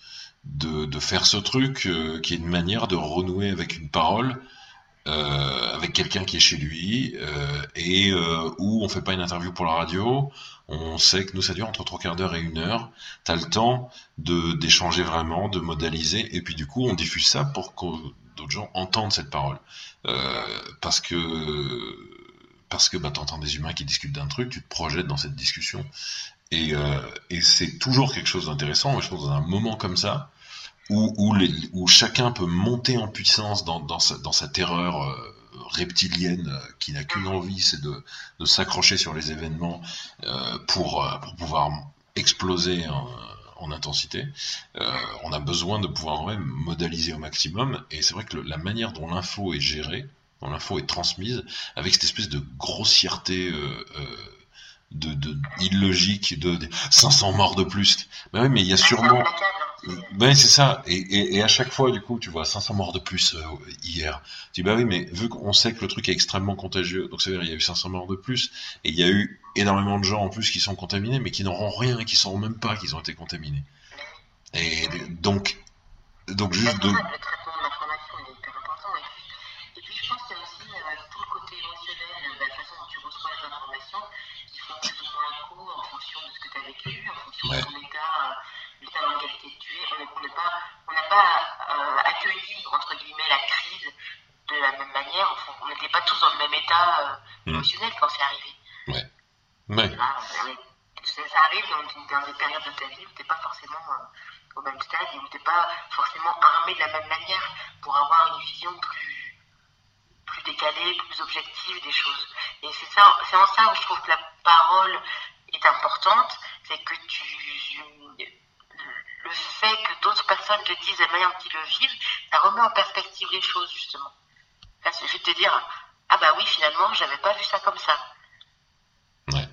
de, de faire ce truc euh, qui est une manière de renouer avec une parole euh, avec quelqu'un qui est chez lui euh, et euh, où on fait pas une interview pour la radio. On sait que nous ça dure entre trois quarts d'heure et une heure. T'as le temps de d'échanger vraiment, de modaliser et puis du coup on diffuse ça pour que d'autres gens entendent cette parole parce que parce que bah, t'entends des humains qui discutent d'un truc, tu te projettes dans cette discussion et, et c'est toujours quelque chose d'intéressant. Je pense dans un moment comme ça où, les, où, chacun peut monter en puissance dans, dans, sa, dans sa, terreur euh, reptilienne euh, qui n'a qu'une envie, c'est de, de s'accrocher sur les événements euh, pour, euh, pour pouvoir exploser en, en intensité. on a besoin de pouvoir même modaliser au maximum. Et c'est vrai que la manière dont l'info est gérée, dont l'info est transmise, avec cette espèce de grossièreté de, de, illogique de, de 500 morts de plus. Ben oui, mais il y a sûrement ben c'est ça. Et, et, et, à chaque fois, du coup, tu vois 500 morts de plus euh, hier. Tu dis bah oui, mais vu qu'on sait que le truc est extrêmement contagieux, donc c'est vrai, il y a eu 500 morts de plus, et il y a eu énormément de gens en plus qui sont contaminés, mais qui n'auront rien, qui ne sauront même pas qu'ils ont été contaminés. Et donc, donc juste de. Ouais l'état dans lequel tu es, on n'a pas, euh, accueilli, entre guillemets, la crise de la même manière. Enfin, on n'était pas tous dans le même état euh, mm. émotionnel quand c'est arrivé. Ouais. ça, ça, arrive dans, dans, des périodes de ta vie où tu n'es pas forcément euh, au même stade et où tu n'es pas forcément armé de la même manière pour avoir une vision plus, plus décalée, plus objective des choses. Et c'est ça, c'est en ça où je trouve que la parole est importante, c'est que tu le fait que d'autres personnes te disent la manière dont ils le vivent, ça remet en perspective les choses, justement. Ça suffit de te dire, ah bah oui, finalement, j'avais pas vu ça comme ça. Ouais.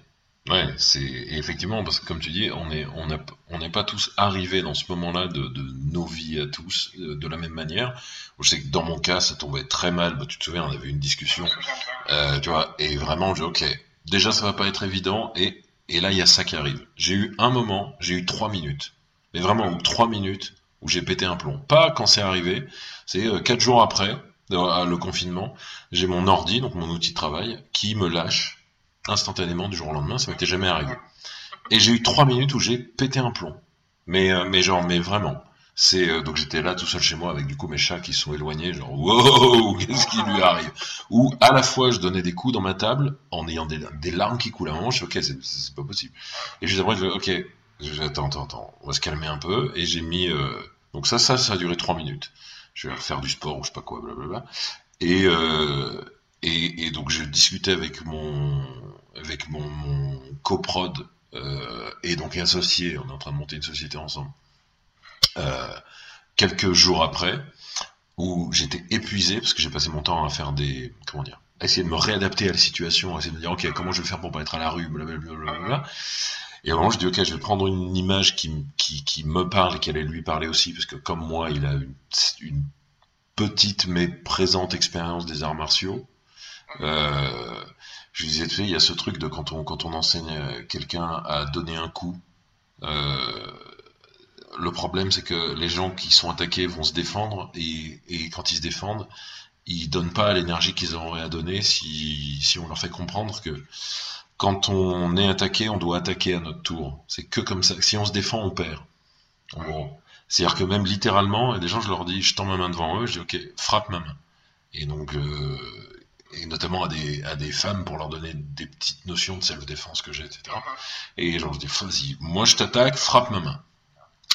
Ouais, c'est effectivement parce que comme tu dis, on est on on n'est pas tous arrivés dans ce moment-là de, de, nos vies à tous euh, de la même manière. Je sais que dans mon cas, ça tombait très mal. Bah, tu te souviens, on avait eu une discussion, euh, tu vois, et vraiment, je dis ok, déjà ça va pas être évident, et et là il y a ça qui arrive. J'ai eu un moment, j'ai eu trois minutes mais vraiment, trois minutes où j'ai pété un plomb. Pas quand c'est arrivé, c'est euh, quatre jours après le confinement, j'ai mon ordi, donc mon outil de travail, qui me lâche instantanément du jour au lendemain, ça m'était jamais arrivé. Et j'ai eu trois minutes où j'ai pété un plomb. Mais, euh, genre, mais vraiment. C'est euh, donc j'étais là tout seul chez moi avec du coup mes chats qui sont éloignés, genre wow, qu'est-ce qui lui arrive? Ou à la fois je donnais des coups dans ma table en ayant des, larmes qui coulent à mon manche, ok c'est pas possible. Et je après ok attends, attends, attends, on va se calmer un peu. Et j'ai mis, euh, donc ça, ça, ça a duré trois minutes. Je vais faire du sport ou je sais pas quoi, blablabla. Et, euh, et, donc je discutais avec mon, avec mon, coprod euh, et donc associé. On est en train de monter une société ensemble. Quelques jours après, où j'étais épuisé parce que j'ai passé mon temps à faire des, comment dire, à essayer de me réadapter à la situation, à essayer de me dire ok comment je vais faire pour pas être à la rue, blablabla. Et moment, je dis, ok, je vais prendre une image qui, qui, me parle et qui allait lui parler aussi, parce que comme moi, il a une, petite mais présente expérience des arts martiaux. Euh, je disais, tu sais, il y a ce truc de quand on, quand on enseigne quelqu'un à donner un coup, euh, le problème, c'est que les gens qui sont attaqués vont se défendre, et, et quand ils se défendent, ils donnent pas l'énergie qu'ils auraient à donner si, si on leur fait comprendre que quand on est attaqué, on doit attaquer à notre tour. C'est que comme ça. Si on se défend, on perd. En gros. C'est-à-dire que même littéralement, il y a des gens, je leur dis, je tends ma main devant eux, je dis, ok, frappe ma main. Et donc, euh, et notamment à des, à des femmes pour leur donner des petites notions de self-défense que j'ai, etc. Et genre, je dis, vas-y, moi je t'attaque, frappe ma main.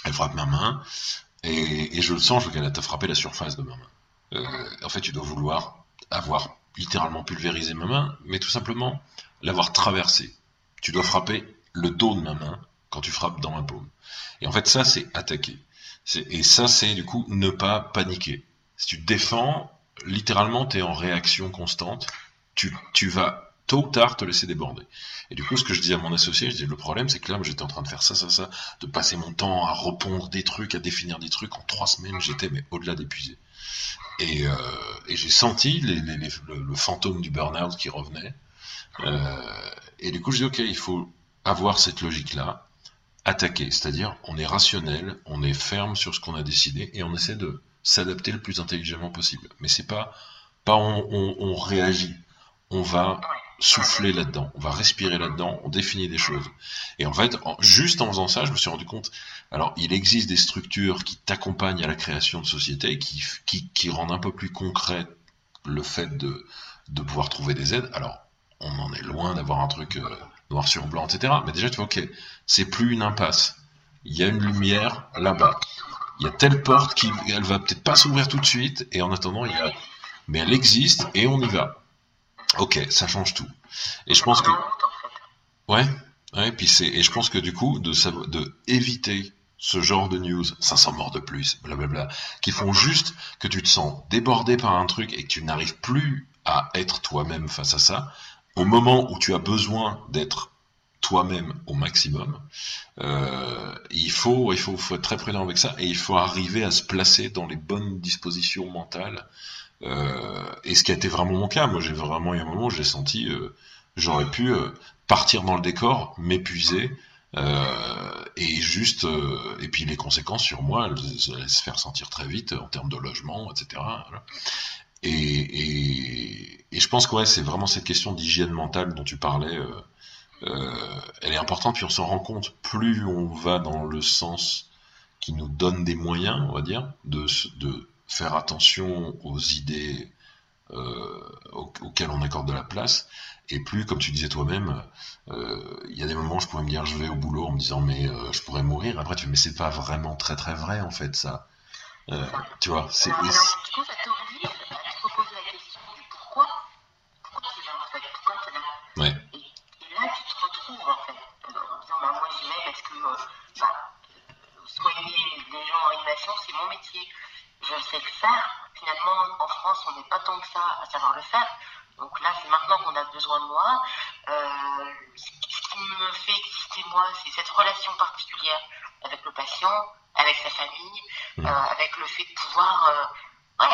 Elle frappe ma main, et, et je le sens, je qu'elle t'a frappé la surface de ma main. Euh, en fait, tu dois vouloir avoir littéralement pulvérisé ma main, mais tout simplement l'avoir traversé. Tu dois frapper le dos de ma main quand tu frappes dans ma paume. Et en fait, ça, c'est attaquer. Et ça, c'est du coup ne pas paniquer. Si tu te défends, littéralement, tu es en réaction constante. Tu, tu vas tôt ou tard te laisser déborder. Et du coup, ce que je dis à mon associé, je dis le problème, c'est que là, j'étais en train de faire ça, ça, ça, de passer mon temps à répondre des trucs, à définir des trucs. En trois semaines, j'étais mais au-delà d'épuisé. Et, euh, et j'ai senti le, le, fantôme du burn-out qui revenait. Euh, et du coup, je dis, ok, il faut avoir cette logique-là, attaquer, c'est-à-dire on est rationnel, on est ferme sur ce qu'on a décidé et on essaie de s'adapter le plus intelligemment possible. Mais c'est pas Pas on, réagit. On va souffler là-dedans, on va respirer là-dedans, on définit des choses. Et en fait, juste en faisant ça, je me suis rendu compte. Alors, il existe des structures qui t'accompagnent à la création de sociétés, qui, qui, qui rendent un peu plus concret le fait de, de pouvoir trouver des aides. Alors, on en est loin d'avoir un truc euh, noir sur blanc, etc. Mais déjà, tu vois, ok, c'est plus une impasse. Il y a une lumière là-bas. Il y a telle porte qui, elle va peut-être pas s'ouvrir tout de suite, et en attendant, il y a, mais elle existe et on y va. Ok, ça change tout. Et je pense que, ouais, ouais, puis c'est, et je pense que du coup, de, de éviter ce genre de news, 500 morts de plus, blablabla, qui font juste que tu te sens débordé par un truc et que tu n'arrives plus à être toi-même face à ça, au moment où tu as besoin d'être toi-même au maximum, euh, il, faut, il faut, être très prudent avec ça et il faut arriver à se placer dans les bonnes dispositions mentales. Euh, et ce qui a été vraiment mon cas, moi j'ai vraiment eu un moment où j'ai senti, euh, j'aurais pu partir dans le décor, m'épuiser, et juste, et puis les conséquences sur moi, elles, se faire sentir très vite en termes de logement, etc. Et, je pense que ouais, c'est vraiment cette question d'hygiène mentale dont tu parlais. Euh, euh, elle est importante, puis on s'en rend compte plus on va dans le sens qui nous donne des moyens, on va dire, de, de faire attention aux idées euh, auxquelles on accorde de la place, et plus, comme tu disais toi-même, il y a des moments où je pourrais me dire, je vais au boulot en me disant, mais je pourrais mourir. Après, tu fais, mais c'est pas vraiment très très vrai en fait ça. tu vois, c'est. C'est mon métier. Je sais le faire. Finalement, en France, on n'est pas tant que ça à savoir le faire. Donc là, c'est maintenant qu'on a besoin de moi. Euh, ce qui me fait exister, moi, c'est cette relation particulière avec le patient, avec sa famille, mmh. euh, avec le fait de pouvoir euh,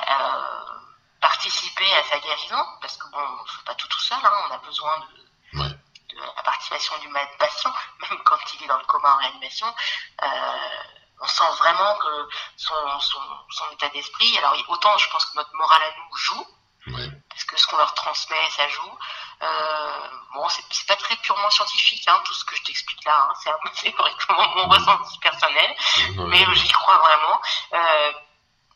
participer à sa guérison. Parce que bon, on ne fait pas tout tout seul. Hein. on a besoin de, de, la participation du patient, même quand il est dans le coma en réanimation on sent vraiment que son, son, état d'esprit, alors autant je pense que notre morale à nous joue, parce que ce qu'on leur transmet, ça joue. Euh, bon, c'est pas très purement scientifique, hein, tout ce que je t'explique là, hein, c'est vraiment mon ressenti personnel, mais j'y crois vraiment. Euh,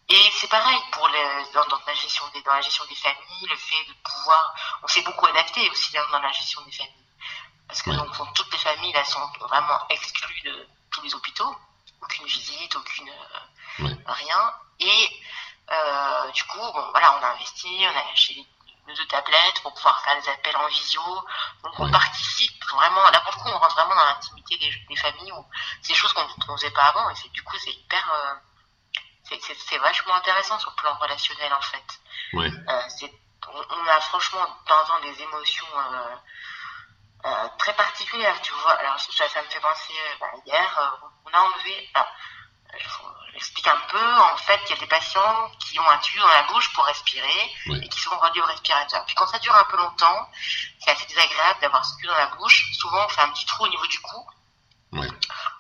et c'est pareil pour les, dans, la gestion des, dans la gestion des familles, le fait de pouvoir, on s'est beaucoup adapté aussi hein, dans la gestion des familles, parce que donc, toutes les familles là sont vraiment exclues de tous les hôpitaux aucune visite, aucune euh, rien. Et euh, du coup, bon, voilà, on a investi, on a acheté deux tablettes pour pouvoir faire des appels en visio. Donc on participe vraiment, là pour le coup, on rentre vraiment dans l'intimité des, familles où c'est des choses qu'on ne faisait pas avant et c'est du coup c'est hyper, euh, c'est vachement intéressant sur le plan relationnel en fait. Ouais. on, a franchement de temps en temps des émotions euh, très particulière, tu vois. Alors ça, ça me fait penser, euh, bah, hier, euh, on a enlevé, j'explique un peu, en fait, il y a des patients qui ont un tuyau dans la bouche pour respirer et qui sont reliés au respirateur. Puis quand ça dure un peu longtemps, c'est assez désagréable d'avoir ce tuyau dans la bouche. Souvent, on fait un petit trou au niveau du cou.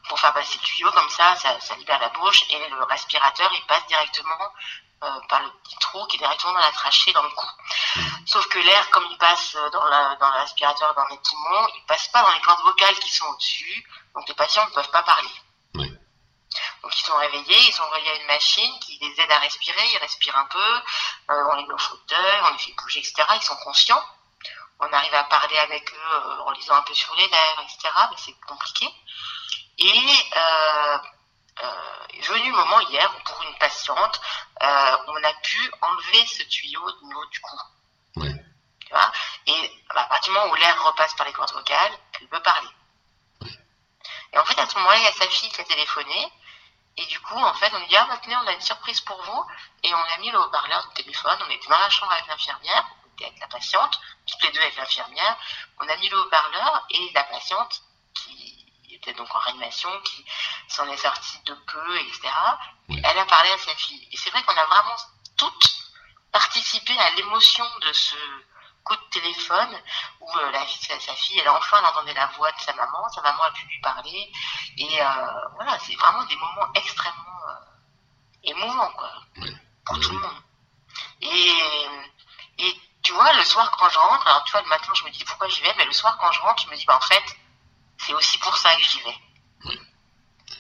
Pour faire passer le tuyau, comme ça, ça, ça libère la bouche et le respirateur, il passe directement par le petit trou qui est directement dans la trachée, dans le cou. Mm. Sauf que l'air, comme il passe euh, dans, la, dans l'aspirateur, dans les poumons, il passe pas dans les cordes vocales qui sont au-dessus, donc les patients ne peuvent pas parler. Donc ils sont réveillés, ils sont reliés à une machine qui les aide à respirer, ils respirent un peu, euh, on les met au fauteuil, on les fait bouger, etc. Ils sont conscients. On arrive à parler avec eux en lisant un peu sur les lèvres, etc. Mais c'est compliqué. Et euh, euh, est venu le moment hier où pour une patiente, euh, on a pu enlever ce tuyau au niveau du cou. Oui. Tu vois? Et bah, à partir du moment où l'air repasse par les cordes vocales, elle peut parler. Oui. Et en fait, à ce moment-là, il y a sa fille qui a téléphoné. Et du coup, en fait, on lui dit, ah, maintenant, on a une surprise pour vous. Et on a mis le haut-parleur du téléphone. On était dans la chambre avec l'infirmière. On était avec la patiente, toutes les deux avec l'infirmière. On a mis le haut-parleur et la patiente qui était donc en réanimation, qui s'en est sortie de peu, etc. Elle a parlé à sa fille. Et c'est vrai qu'on a vraiment toutes participé à l'émotion de ce coup de téléphone où euh, la sa fille, elle enfin entendait la voix de sa maman, sa maman a pu lui parler. Et euh, voilà, c'est vraiment des moments extrêmement euh, émouvants, quoi, pour tout le monde. Et, tu vois, le soir quand je rentre, alors tu vois, le matin je me dis pourquoi j'y vais, mais le soir quand je rentre, je me dis, bah, en fait, c'est aussi pour ça que j'y vais.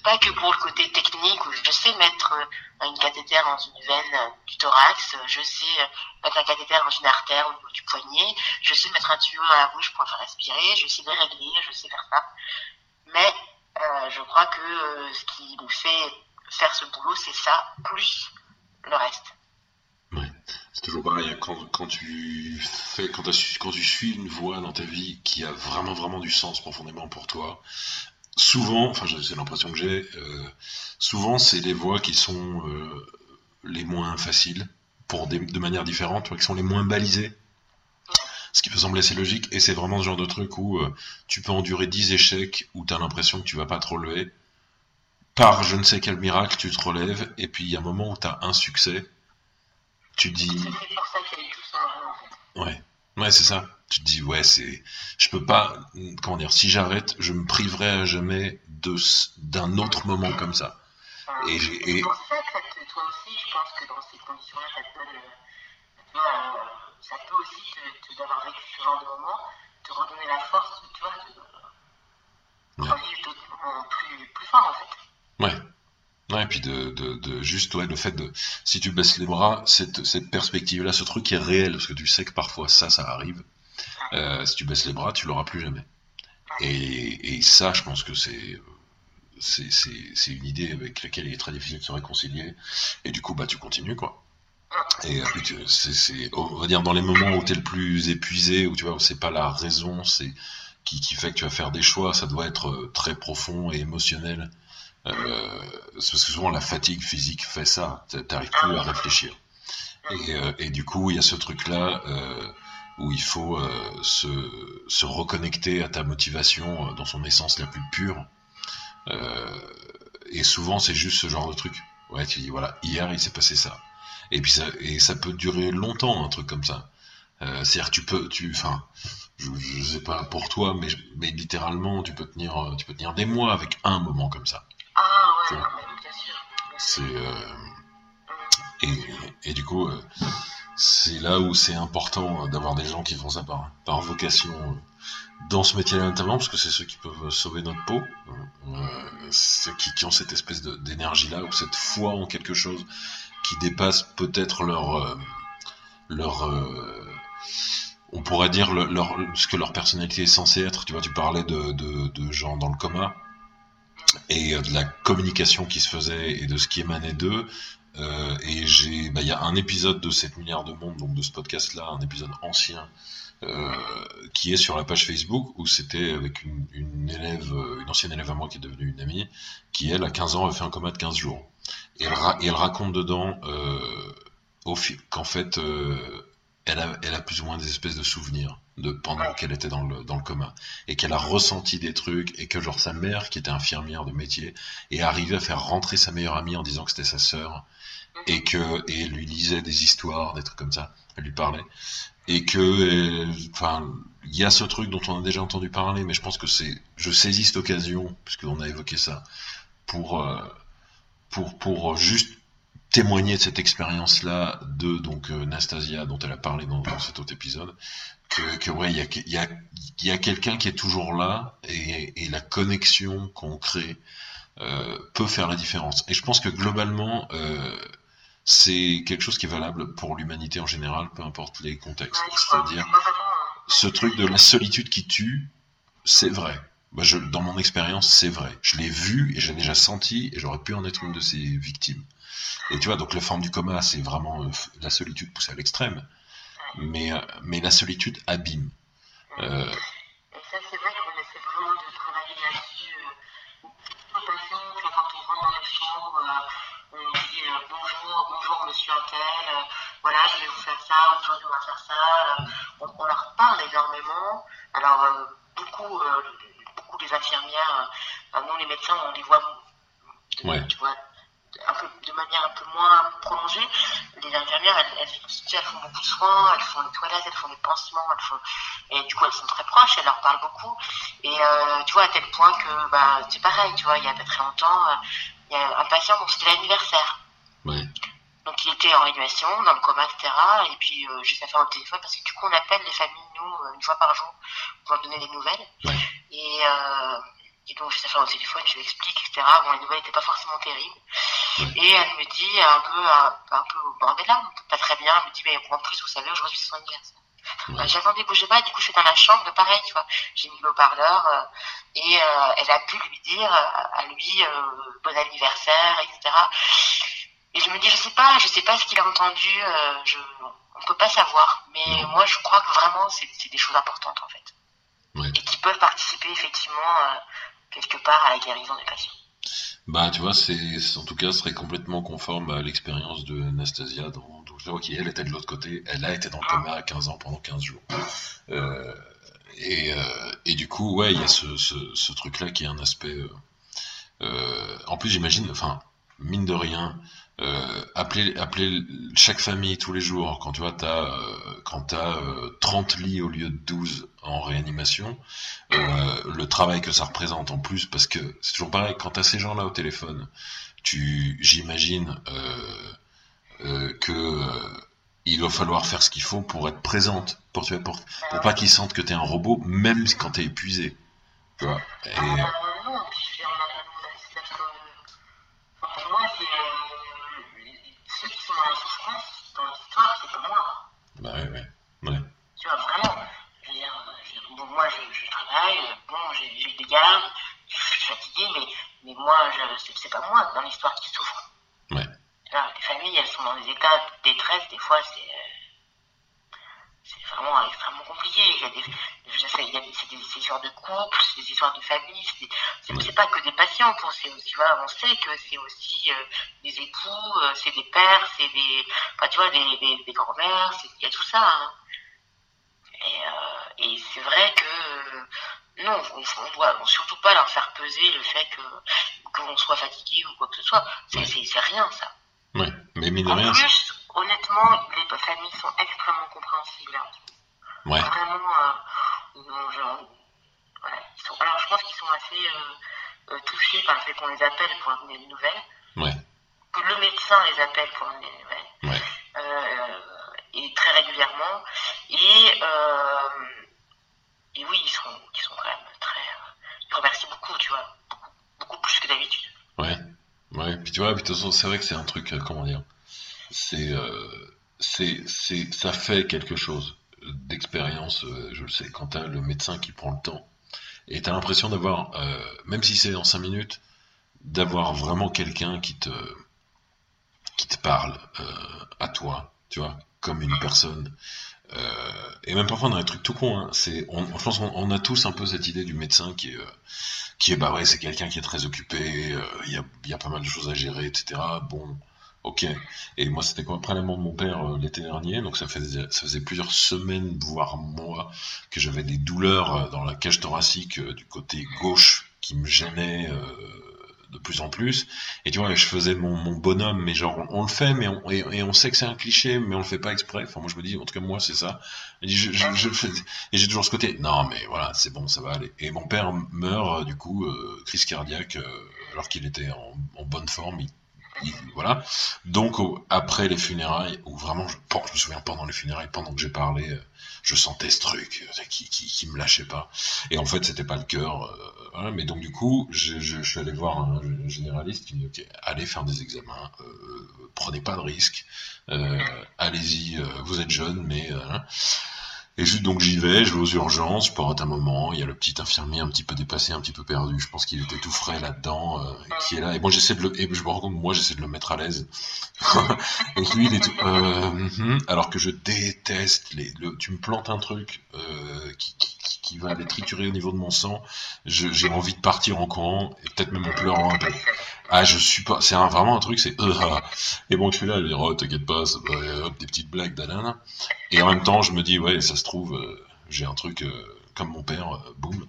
Pas que pour le côté technique où je sais mettre euh, une cathéter dans une veine euh, du thorax, je sais euh, mettre un cathéter dans une artère au niveau du poignet, je sais mettre un tuyau dans la bouche pour faire respirer, je sais les régler, je sais faire ça. Mais je crois que ce qui me fait faire ce boulot, c'est ça, plus le reste. C'est toujours pareil, quand, quand, tu fais, quand, quand tu suis une voie dans ta vie qui a vraiment, vraiment du sens profondément pour toi, souvent, enfin c'est l'impression que j'ai, euh, souvent c'est les voies qui sont euh, les moins faciles, pour de manière différente, qui sont les moins balisées. Ce qui peut sembler assez logique, et c'est vraiment ce genre de truc où euh, tu peux endurer 10 échecs où tu as l'impression que tu vas pas te relever. Par je ne sais quel miracle, tu te relèves, et puis il y a un moment où tu as un succès, tu te dis. Ouais, ouais, c'est ça. Tu te dis ouais c'est je peux pas comment dire si j'arrête je me priverai à jamais de d'un autre moment comme ça. Et et pour ça que toi aussi je pense que dans ces conditions là ça te euh, ça peut aussi te, d'avoir vécu ce genre de moment te redonner la force tu vois de, ouais. vivre d'autres moments plus plus forts en fait ouais Ouais, et puis de, juste ouais, le fait de si tu baisses les bras, cette, cette perspective là, ce truc qui est réel, parce que tu sais que parfois ça, ça arrive, euh, si tu baisses les bras, tu l'auras plus jamais. Et, ça, je pense que c'est c'est une idée avec laquelle il est très difficile de se réconcilier. Et du coup, bah, tu continues, quoi. Et c'est, on va dire, dans les moments où tu es le plus épuisé, où tu vois, c'est pas la raison, c'est qui, qui, fait que tu vas faire des choix, ça doit être euh, très profond et émotionnel. Euh, parce que souvent la fatigue physique fait ça, t'arrives plus à réfléchir. Et, euh, et, du coup, il y a ce truc-là. Euh, où il faut euh, se, reconnecter à ta motivation dans son essence la plus pure. Et souvent, c'est juste ce genre de truc. Ouais, tu dis, voilà, hier, il s'est passé ça. Et puis ça, peut durer longtemps, un truc comme ça. C'est-à-dire, tu peux, tu, enfin, je, je, sais pas pour toi, mais, mais littéralement, tu peux tenir, tu peux tenir des mois avec un moment comme ça. C'est euh, et, du coup, euh, c'est là où c'est important d'avoir des gens qui font ça par, par vocation euh, dans ce métier-là notamment, parce que c'est ceux qui peuvent sauver notre peau, euh, ceux qui, ont cette espèce d'énergie-là, ou cette foi en quelque chose qui dépasse peut-être leur... Euh, leur euh, on pourrait dire leur, ce que leur personnalité est censée être. Tu vois, tu parlais de, de gens dans le coma et de la communication qui se faisait et de ce qui émanait d'eux. Euh, et bah, il y a un épisode de 7 milliards de monde, donc de ce podcast-là, un épisode ancien, euh, qui est sur la page Facebook où c'était avec une, élève, une ancienne élève à moi qui est devenue une amie, qui elle à 15 ans a fait un coma de 15 jours. Et elle, raconte dedans euh, qu'en fait euh, elle a plus ou moins des espèces de souvenirs de pendant qu'elle était dans le, dans le coma et qu'elle a ressenti des trucs et que genre sa mère qui était infirmière de métier est arrivée à faire rentrer sa meilleure amie en disant que c'était sa sœur et que et elle lui lisait des histoires, des trucs comme ça, elle lui parlait. Et que enfin il y a ce truc dont on a déjà entendu parler mais je pense que c'est je saisis cette occasion puisqu'on a évoqué ça pour euh, pour pour juste témoigner de cette expérience-là de donc euh, Nastasia dont elle a parlé dans, dans cet autre épisode que, que ouais il y a il y a, y a quelqu'un qui est toujours là et, et la connexion qu'on crée euh, peut faire la différence et je pense que globalement euh, c'est quelque chose qui est valable pour l'humanité en général peu importe les contextes c'est-à-dire ce truc de la solitude qui tue c'est vrai bah je, dans mon expérience, c'est vrai. Je l'ai vu et j'ai déjà senti et j'aurais pu en être une de ces victimes. Et tu vois, donc la forme du coma, c'est vraiment euh, la solitude poussée à l'extrême. Mais, euh, mais la solitude abîme. Euh... Et ça, c'est vrai qu'on essaie vraiment de travailler là-dessus. Euh, patient, quand on rentre dans les chambres, euh, on dit bonjour, bonjour monsieur Antel, voilà, je vais vous faire ça, aujourd'hui on va faire ça. On, on, leur parle énormément. Alors, beaucoup, beaucoup des infirmières, nous les médecins, on les voit, ouais. tu vois, un peu, de manière un peu moins prolongée. Les infirmières, elles, elles, elles, font beaucoup de soins, elles font les toilettes, elles font les pansements, elles font... et du coup elles sont très proches, elles leur parlent beaucoup. Et euh, tu vois, à tel point que bah, c'est pareil, tu vois, il y a pas très longtemps, euh, il y a un patient dont c'était l'anniversaire. Ouais. Donc il était en réanimation, dans le coma, etc. Et puis euh, j'ai fait faire au téléphone parce que du coup on appelle les familles, nous, euh, une fois par jour, pour leur donner des nouvelles. Et, euh, et donc j'ai fait faire au téléphone, je lui explique, etc. Bon, les nouvelles n'étaient pas forcément terribles. Et elle me dit un peu, un, un peu au bord des larmes, pas très bien, elle me dit, mais en plus, vous savez, aujourd'hui c'est son anniversaire. Ouais. J'attendais, bougez pas, du coup je suis dans la chambre, pareil, tu vois, j'ai mis le haut-parleur, euh, et euh, elle a pu lui dire à lui bon anniversaire, etc. Et je me dis, je sais pas, je sais pas ce qu'il a entendu, euh, je, on peut pas savoir. Mais moi, je crois que vraiment, c'est des choses importantes, en fait. Ouais. Et qui peuvent participer, effectivement, euh, quelque part à la guérison des patients. Bah, tu vois, c'est, en tout cas, ce serait complètement conforme à l'expérience de Nastasia. Dans, donc, je vois qu'elle était de l'autre côté. Elle a été dans le coma à 15 ans pendant 15 jours. Euh, et, euh, et, du coup, ouais, il y a ce, ce, ce truc-là qui est un aspect. Euh, en plus, j'imagine, enfin, mine de rien, euh, appeler, appeler chaque famille tous les jours, quand tu vois, t'as, euh, quand t'as euh, 30 lits au lieu de 12 en réanimation, euh, le travail que ça représente en plus, parce que c'est toujours pareil, quand t'as ces gens-là au téléphone, tu, j'imagine euh, que il va falloir faire ce qu'il faut pour être présente, pour, tu pour, pour pas qu'ils sentent que t'es un robot, même quand t'es épuisé. Tu vois. Bah ouais, ouais. ouais. Tu vois, vraiment. Je veux dire, bon, moi, je, je travaille, bon, j'ai des gardes, je suis fatigué, mais, mais moi, c'est pas moi dans l'histoire qui souffre. Ouais. Là, les familles, elles sont dans des états de détresse, des fois, c'est c'est vraiment extrêmement compliqué. Il y a des, il y a des, c'est des, des, histoires de couple, c'est des histoires de famille, c'est, c'est, pas que des patients, c'est aussi, voilà, on sait que c'est aussi euh, des époux, euh, c'est des pères, c'est des, enfin, tu vois, des, des, des grands-mères, il y a tout ça. Hein. Et, euh, et c'est vrai que non, on, on doit surtout pas leur faire peser le fait que qu'on soit fatigué ou quoi que ce soit. C'est, rien ça. Ouais, mais mine de en rien. plus, honnêtement, les familles sont extrêmement compréhensibles. Ouais. Vraiment, euh, genre, ouais, ils sont, alors je pense qu'ils sont assez euh, euh, touchés par le fait qu'on les appelle pour donner des nouvelles. Ouais. Que le médecin les appelle pour donner des nouvelles. Ouais. Euh, et très régulièrement. Et, et oui, ils sont, ils sont quand même très. ils remercient beaucoup, tu vois. Beaucoup, beaucoup plus que d'habitude. Ouais. Ouais, puis tu vois, puis de toute façon, c'est vrai que c'est un truc, comment dire, c'est, euh, c'est, c'est, ça fait quelque chose d'expérience, euh, je le sais, quand t'as le médecin qui prend le temps, et t'as l'impression d'avoir, euh, même si c'est en cinq minutes, d'avoir vraiment quelqu'un qui te, qui te parle à toi, tu vois, comme une personne. et même parfois dans les trucs tout con, hein, c'est, on, je pense qu'on on a tous un peu cette idée du médecin qui est qui est bah ouais c'est quelqu'un qui est très occupé il euh, y, a, y, a, pas mal de choses à gérer etc bon ok et moi c'était quoi après la mort de mon père euh, l'été dernier donc ça faisait plusieurs semaines voire mois que j'avais des douleurs dans la cage thoracique euh, du côté gauche qui me gênaient de plus en plus. Et tu vois, je faisais mon, bonhomme, mais genre, on, on le fait, mais on, et, on sait que c'est un cliché, mais on le fait pas exprès. Enfin, moi, je me dis, en tout cas, moi, c'est ça. Et j'ai toujours ce côté, non, mais voilà, c'est bon, ça va aller. Et mon père meurt, du coup, euh, crise cardiaque, euh, alors qu'il était en, bonne forme. Voilà. Donc, après les funérailles, où vraiment, je, me souviens pendant les funérailles, pendant que j'ai parlé, euh, je sentais ce truc qui, qui, qui me lâchait pas. Et en fait, c'était pas le cœur. Voilà, mais donc du coup, je, je, suis allé voir un généraliste qui me dit allez faire des examens, euh, prenez pas de risques, euh, allez-y, euh, vous êtes jeune, mais et juste donc j'y vais, je vais aux urgences, je porte un moment, il y a le petit infirmier un petit peu dépassé, un petit peu perdu, je pense qu'il était tout frais là-dedans, euh, qui est là, et moi j'essaie de le, et je me rends compte, moi j'essaie de le mettre à l'aise. et lui il est tout, euh, mm, alors que je déteste les, le, tu me plantes un truc euh, qui, qui, qui, va aller triturer au niveau de mon sang, j'ai envie de partir en courant, et peut-être même en pleurant un peu. Ah, je suis pas. C'est vraiment un truc, c'est. Euh, ah. Et bon, je suis là, je dis, oh, t'inquiète pas, ça va, hop, des petites blagues, d'Alain. Et en même temps, je me dis, ouais, ça se trouve, euh, j'ai un truc euh, comme mon père, euh, boum.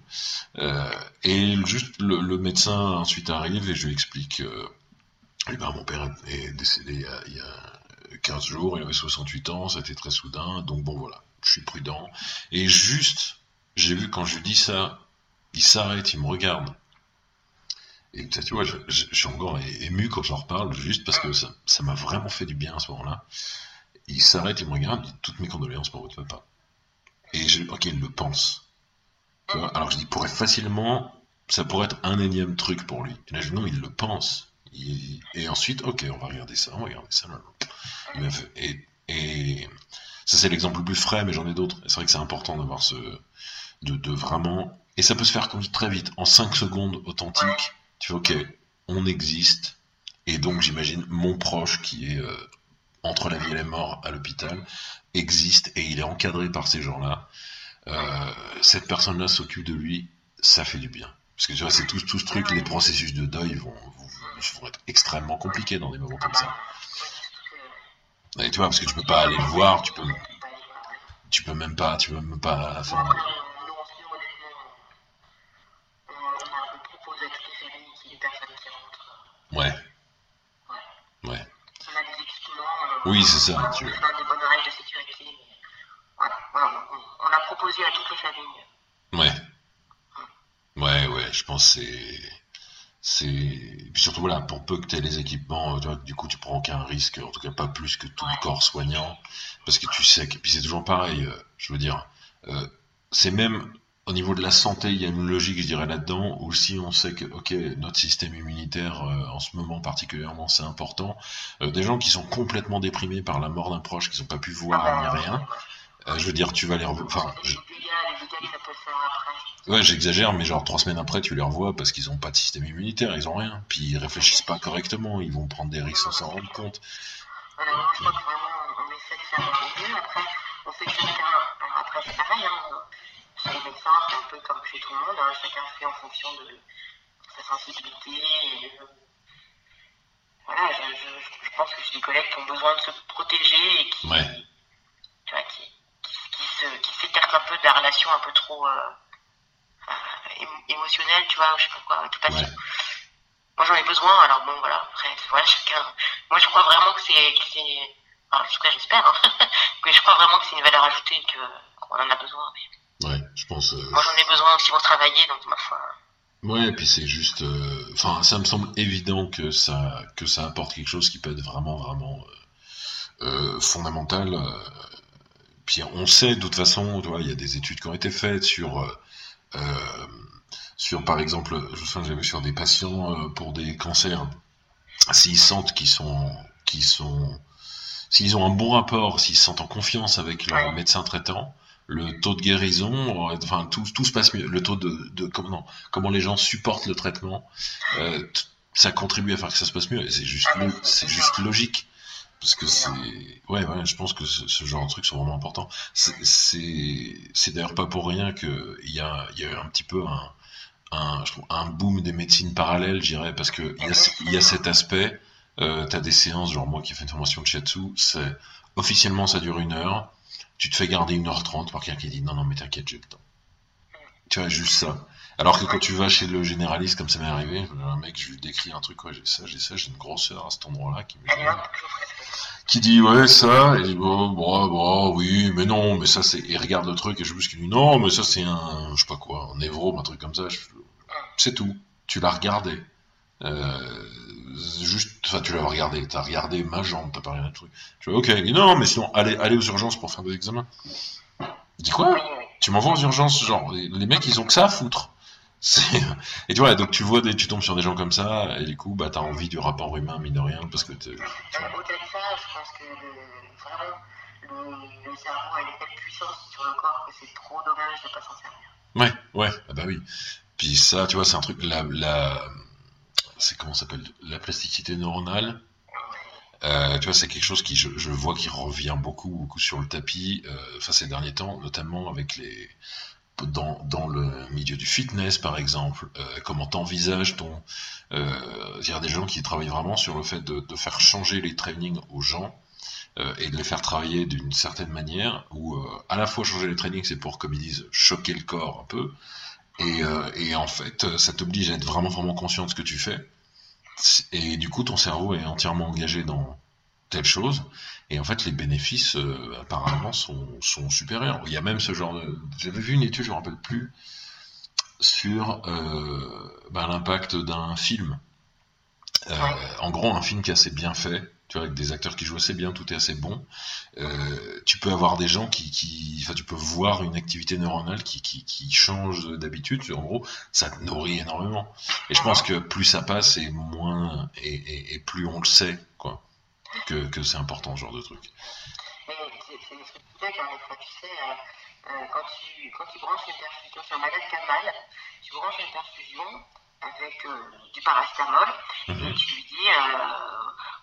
et juste, le, le, médecin ensuite arrive et je lui explique, eh ben, mon père est décédé il y, a, il y a 15 jours, il avait 68 ans, ça a été très soudain, donc bon, voilà, je suis prudent. Et juste, j'ai vu quand je lui dis ça, il s'arrête, il me regarde. Et tu vois, je, je, suis encore ému quand j'en reparle, juste parce que ça m'a vraiment fait du bien à ce moment-là. Il s'arrête, il me regarde, il dit toutes mes condoléances pour votre papa. Et je, ok, il le pense. Alors je dis, pourrait facilement, ça pourrait être un énième truc pour lui. Et là, je dis, non, il le pense. Et ensuite, ok, on va regarder ça, on va regarder ça. Fait- Et, ça, c'est l'exemple le plus frais, mais j'en ai d'autres. C'est vrai que c'est important d'avoir ce, de, de vraiment, et ça peut se faire comme très vite, en 5 secondes authentiques. Tu vois, ok, on existe. Et donc, j'imagine, mon proche qui est euh, entre la vie et la mort à l'hôpital existe et il est encadré par ces gens-là. Euh, cette personne-là s'occupe de lui, ça fait du bien. Parce que tu vois, c'est tout, tout ce truc, les processus de deuil vont, vont, être extrêmement compliqués dans des moments comme ça. Et tu vois, parce que tu peux pas aller le voir, tu peux, tu peux même pas, tu peux même pas Nous, aussi, honnêtement, on, on, a, on propose à toutes les familles qu'il y ait des personnes qui rentrent. ouais, Ouais. ouais. On a des équipements. on- Oui, c'est ça, On tu se vois. donne des bonnes règles de sécurité. mais Voilà, voilà, on, on a proposé à toutes les familles. Ouais. Ouais, ouais, je pense que c'est. C'est. et Puis surtout, voilà, pour peu que tu aies les équipements, euh, tu vois, du coup, tu prends aucun risque, en tout cas pas plus que tout le corps soignant, parce que tu sais que. Puis c'est toujours pareil, euh, je veux dire, euh, c'est même au niveau de la santé, il y a une logique, je dirais, là-dedans, où si on sait que, ok, notre système immunitaire, euh, en ce moment particulièrement, c'est important, euh, des gens qui sont complètement déprimés par la mort d'un proche, qui n'ont pas pu voir ni rien, euh, je veux dire, tu vas les revoir. Enfin, je-. Ouais, j'exagère, mais genre trois semaines après, tu les revois parce qu'ils ont pas de système immunitaire, ils ont rien. Puis ils réfléchissent pas correctement, ils vont prendre des risques sans s'en rendre compte. Voilà, moi, je crois que vraiment, on essaie de faire au mieux. Après, on fait chacun. alors après, c'est pareil, hein. Les médecins, c'est un peu comme chez tout le monde. hein. Chacun fait en fonction de sa sensibilité. Et de... Voilà, je, je, je pense que j'ai des collègues qui ont besoin de se protéger et qui, Ouais, tu vois, qui, qui, qui se, qui s'écartent un peu de la relation un peu trop euh, euh, émo- émotionnelle, tu vois, ou je sais pas quoi, ouais, Moi j'en ai besoin, alors bon voilà, après voilà chacun. Moi je crois vraiment que c'est que c'est. Enfin, en tout cas j'espère, hein, que je crois vraiment que c'est une valeur ajoutée et que qu'on en a besoin. Mais ouais, je pense. euh, moi j'en ai besoin aussi pour travailler, donc ma foi. Ouais, puis c'est juste. euh, Enfin, ça me semble évident que ça, que ça apporte quelque chose qui peut être vraiment, vraiment euh, fondamental. Puis on sait, de toute façon, il y a des études qui ont été faites sur. sur par exemple, je me souviens, j'avais vu sur des patients pour des cancers, s'ils sentent qu'ils sont, qu'ils sont, s'ils ont un bon rapport, s'ils se sentent en confiance avec leur médecin traitant, le taux de guérison, enfin tout, tout se passe mieux. Le taux de, de comment, comment les gens supportent le traitement, euh, ça contribue à faire que ça se passe mieux. C'est juste, c'est juste logique. Parce que c'est, ouais, ouais, je pense que ce, genre de trucs sont vraiment importants. C'est, c'est, d'ailleurs pas pour rien que il y a, y a eu un petit peu un, un, je trouve, un boom des médecines parallèles, je dirais, parce que il y y a cet aspect. Euh, t'as des séances, genre moi qui ai fait une formation de shiatsu, c'est officiellement ça dure une heure. Tu te fais garder une heure trente par quelqu'un qui dit non non mais t'inquiète j'ai le temps. Tu vois juste ça. Alors que quand tu vas chez le généraliste comme ça m'est arrivé, un mec je lui décris un truc j'ai ça j'ai ça j'ai une grosseur à cet endroit-là qui me qui dit ouais ça et je dis bon, bon, bon, oui mais non mais ça c'est et regarde le truc et je juste qui dit non mais ça c'est un je sais pas quoi un névrome un truc comme ça c'est tout tu l'as regardé euh, juste enfin tu l'as regardé t'as regardé ma jambe t'as pas regardé le truc je dis ok il dit non mais sinon allez allez aux urgences pour faire des examens dit quoi? Tu m'envoies aux urgences, genre, les les mecs, ils ont que ça à foutre. Et tu vois, donc tu vois, des, tu tombes sur des gens comme ça, et du coup, bah, t'as envie du rapport humain, mine de rien, parce que t'es- le, cerveau a une telle puissance sur le corps que c'est trop dommage de pas s'en servir. Ouais, ouais, ah bah oui. Puis ça, tu vois, c'est un truc, la, la, c'est comment ça s'appelle, la plasticité neuronale. Euh, tu vois, c'est quelque chose qui, je, vois, qui revient beaucoup, beaucoup sur le tapis, euh, ces derniers temps, notamment avec les, dans, dans le milieu du fitness, par exemple, euh, comment t'envisages ton, euh, il y a des gens qui travaillent vraiment sur le fait de, de faire changer les trainings aux gens et de les faire travailler d'une certaine manière, où à la fois changer les trainings, c'est pour, comme ils disent, choquer le corps un peu, et, euh, et en fait, euh, ça t'oblige à être vraiment, vraiment conscient de ce que tu fais. Et du coup, ton cerveau est entièrement engagé dans telle chose. Et en fait, les bénéfices, euh, apparemment, sont, sont supérieurs. Il y a même ce genre de... J'avais vu une étude, je ne me rappelle plus. sur bah, l'impact d'un film. En gros, un film qui est assez bien fait, tu vois, avec des acteurs qui jouent assez bien, tout est assez bon. Euh, tu peux avoir des gens qui, enfin, tu peux voir une activité neuronale qui, qui, change d'habitude. En gros, ça te nourrit énormément. Et je pense que plus ça passe et moins, et, et, plus on le sait, quoi, que, que c'est important ce genre de truc. Mais c'est hein, fois, tu sais, euh, euh, quand, tu, quand tu branches une perfusion sur un malade qui a mal, tu branches une perfusion avec euh, du paracétamol, et Mhm. tu lui dis, euh,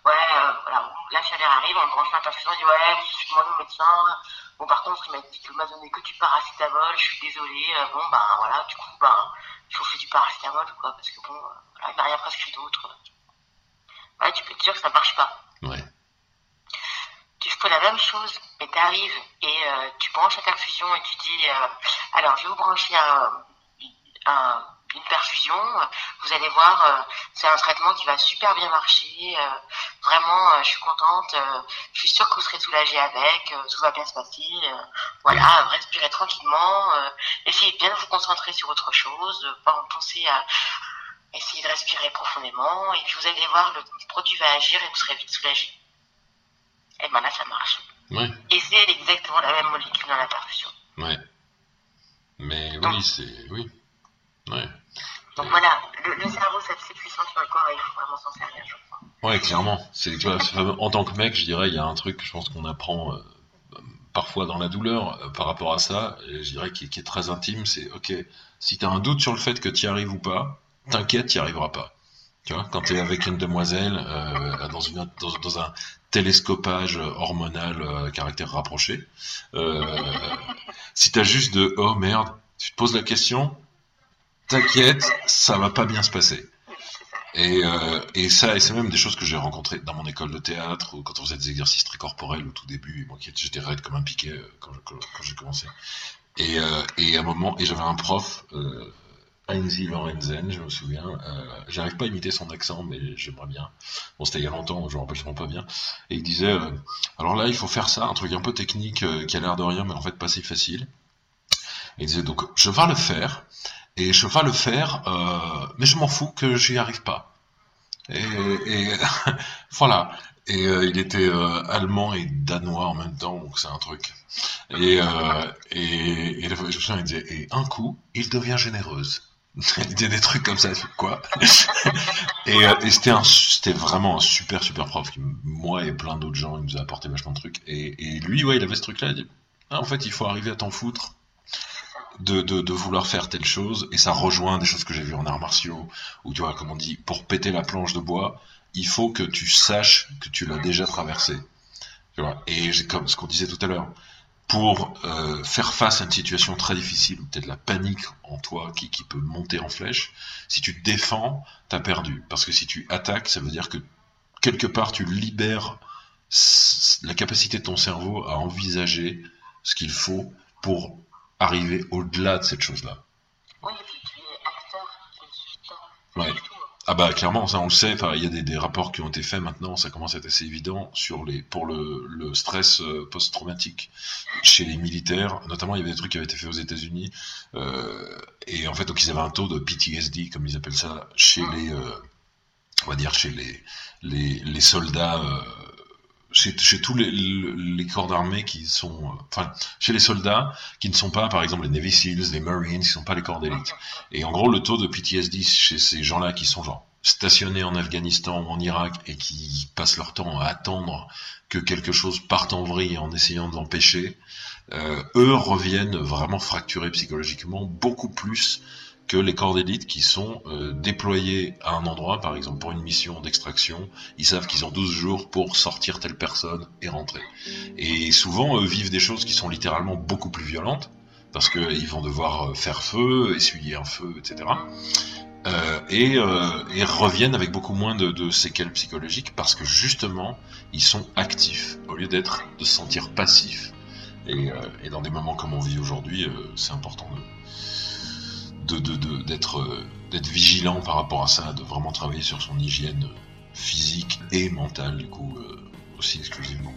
ouais, euh, voilà, la chaleur arrive, on branche l'interfusion, il dit, ouais, je suis demandé au médecin, bon, par contre, il m'a dit qu'il m'a donné que du paracétamol, je suis désolé, bon, ben, voilà, du coup, ben, il faut faire du paracétamol, quoi, parce que bon, voilà, il m'a rien prescrit d'autre. Ouais, tu peux te dire que ça marche pas. Ouais. Tu fais la même chose, mais tu arrives et euh, tu branches la perfusion et tu dis euh, alors je vais vous brancher un, un- une perfusion, vous allez voir, euh, c'est un traitement qui va super bien marcher, euh, vraiment euh, je suis contente, euh, je suis sûre que vous serez soulagé avec, euh, tout va bien se passer, euh, voilà, respirez tranquillement, euh, essayez de bien vous concentrer sur autre chose, euh, penser à essayer de respirer profondément et puis vous allez voir, le produit va agir et vous serez vite soulagé. Et ben là, ça marche. Ouais. Et c'est exactement la même molécule dans la perfusion. Ouais. Mais oui, c'est. Oui. Ouais. Donc voilà, le, cerveau, c'est assez puissant sur le corps et il faut vraiment s'en servir, je crois. Ouais, clairement. Tu en tant que mec, je dirais, il y a un truc, je pense qu'on apprend euh, parfois dans la douleur euh, par rapport à ça, et je dirais qui, est très intime, c'est ok, si t'as un doute sur le fait que tu y arrives ou pas, t'inquiète, tu y arriveras pas. Tu vois, quand t'es avec une demoiselle euh, dans, un télescopage hormonal euh, caractère rapproché, si t'as juste de oh merde, tu te poses la question, t'inquiète, ça va pas bien se passer. Et, euh, ça, c'est même des choses que j'ai rencontrées dans mon école de théâtre, ou quand on faisait des exercices très corporels au tout début, moi j'étais raide comme un piquet euh, quand, j'ai commencé. Et, euh, à un moment, j'avais un prof, euh, Lorenzen, je me souviens, euh, j'arrive pas à imiter son accent, mais j'aimerais bien. Bon, c'était il y a longtemps, je me rappelle sûrement pas bien. Et il disait, alors là, il faut faire ça, un truc un peu technique qui a l'air de rien, mais en fait pas si facile. Et il disait, donc, je vais le faire, et je vais le faire, euh, mais je m'en fous que j'y arrive pas. Et, voilà. Et euh, il était euh, allemand et danois en même temps, donc c'est un truc. Et, et, et je me souviens, il disait, et un coup, il devient généreuse. il disait des trucs comme ça, quoi Et, c'était un, c'était vraiment un super super prof moi et plein d'autres gens, il nous a apporté vachement de trucs. Et, et lui, ouais, il avait ce truc-là, il dit, ah, en fait, il faut arriver à t'en foutre de, vouloir faire telle chose, et ça rejoint des choses que j'ai vues en arts martiaux, où tu vois, comme on dit, pour péter la planche de bois, il faut que tu saches que tu l'as déjà traversé. Tu vois, et comme ce qu'on disait tout à l'heure, pour euh, faire face à une situation très difficile, ou peut-être la panique en toi qui, qui peut monter en flèche, si tu te défends, t'as perdu. Parce que si tu attaques, ça veut dire que quelque part tu libères la capacité de ton cerveau à envisager ce qu'il faut pour arriver au-delà de cette chose-là. Oui, et puis tu es acteur. Ouais. Ah bah clairement, ça on le sait, enfin, il y a des, des rapports qui ont été faits maintenant, ça commence à être assez évident sur les, pour le, le stress euh, post-traumatique chez les militaires, notamment il y avait des trucs qui avaient été faits aux États-Unis, euh, et en fait donc ils avaient un taux de PTSD, comme ils appellent ça, chez les, euh, on va dire chez les, les, les soldats, euh, chez, chez tous les, les corps d'armée qui sont, euh, enfin chez les soldats qui ne sont pas par exemple les Navy Seals, les Marines, qui ne sont pas les corps d'élite. Et en gros, le taux de PTSD chez ces gens-là qui sont genre stationnés en Afghanistan ou en Irak et qui passent leur temps à attendre que quelque chose parte en vrille en essayant de l'empêcher, euh, eux reviennent vraiment fracturés psychologiquement beaucoup plus que les corps d'élite qui sont euh, déployés à un endroit, par exemple pour une mission d'extraction, ils savent qu'ils ont 12 jours pour sortir telle personne et rentrer. Et souvent, eux vivent des choses qui sont littéralement beaucoup plus violentes, parce qu'ils vont devoir euh, faire feu, essuyer un feu, etc. Euh, et, reviennent avec beaucoup moins de, séquelles psychologiques, parce que justement, ils sont actifs, au lieu d'être, de se sentir passifs. Et, et dans des moments comme on vit aujourd'hui, c'est important de, d'être, euh, d'être vigilant par rapport à ça, de vraiment travailler sur son hygiène physique et mentale, du coup, euh, aussi exclusivement.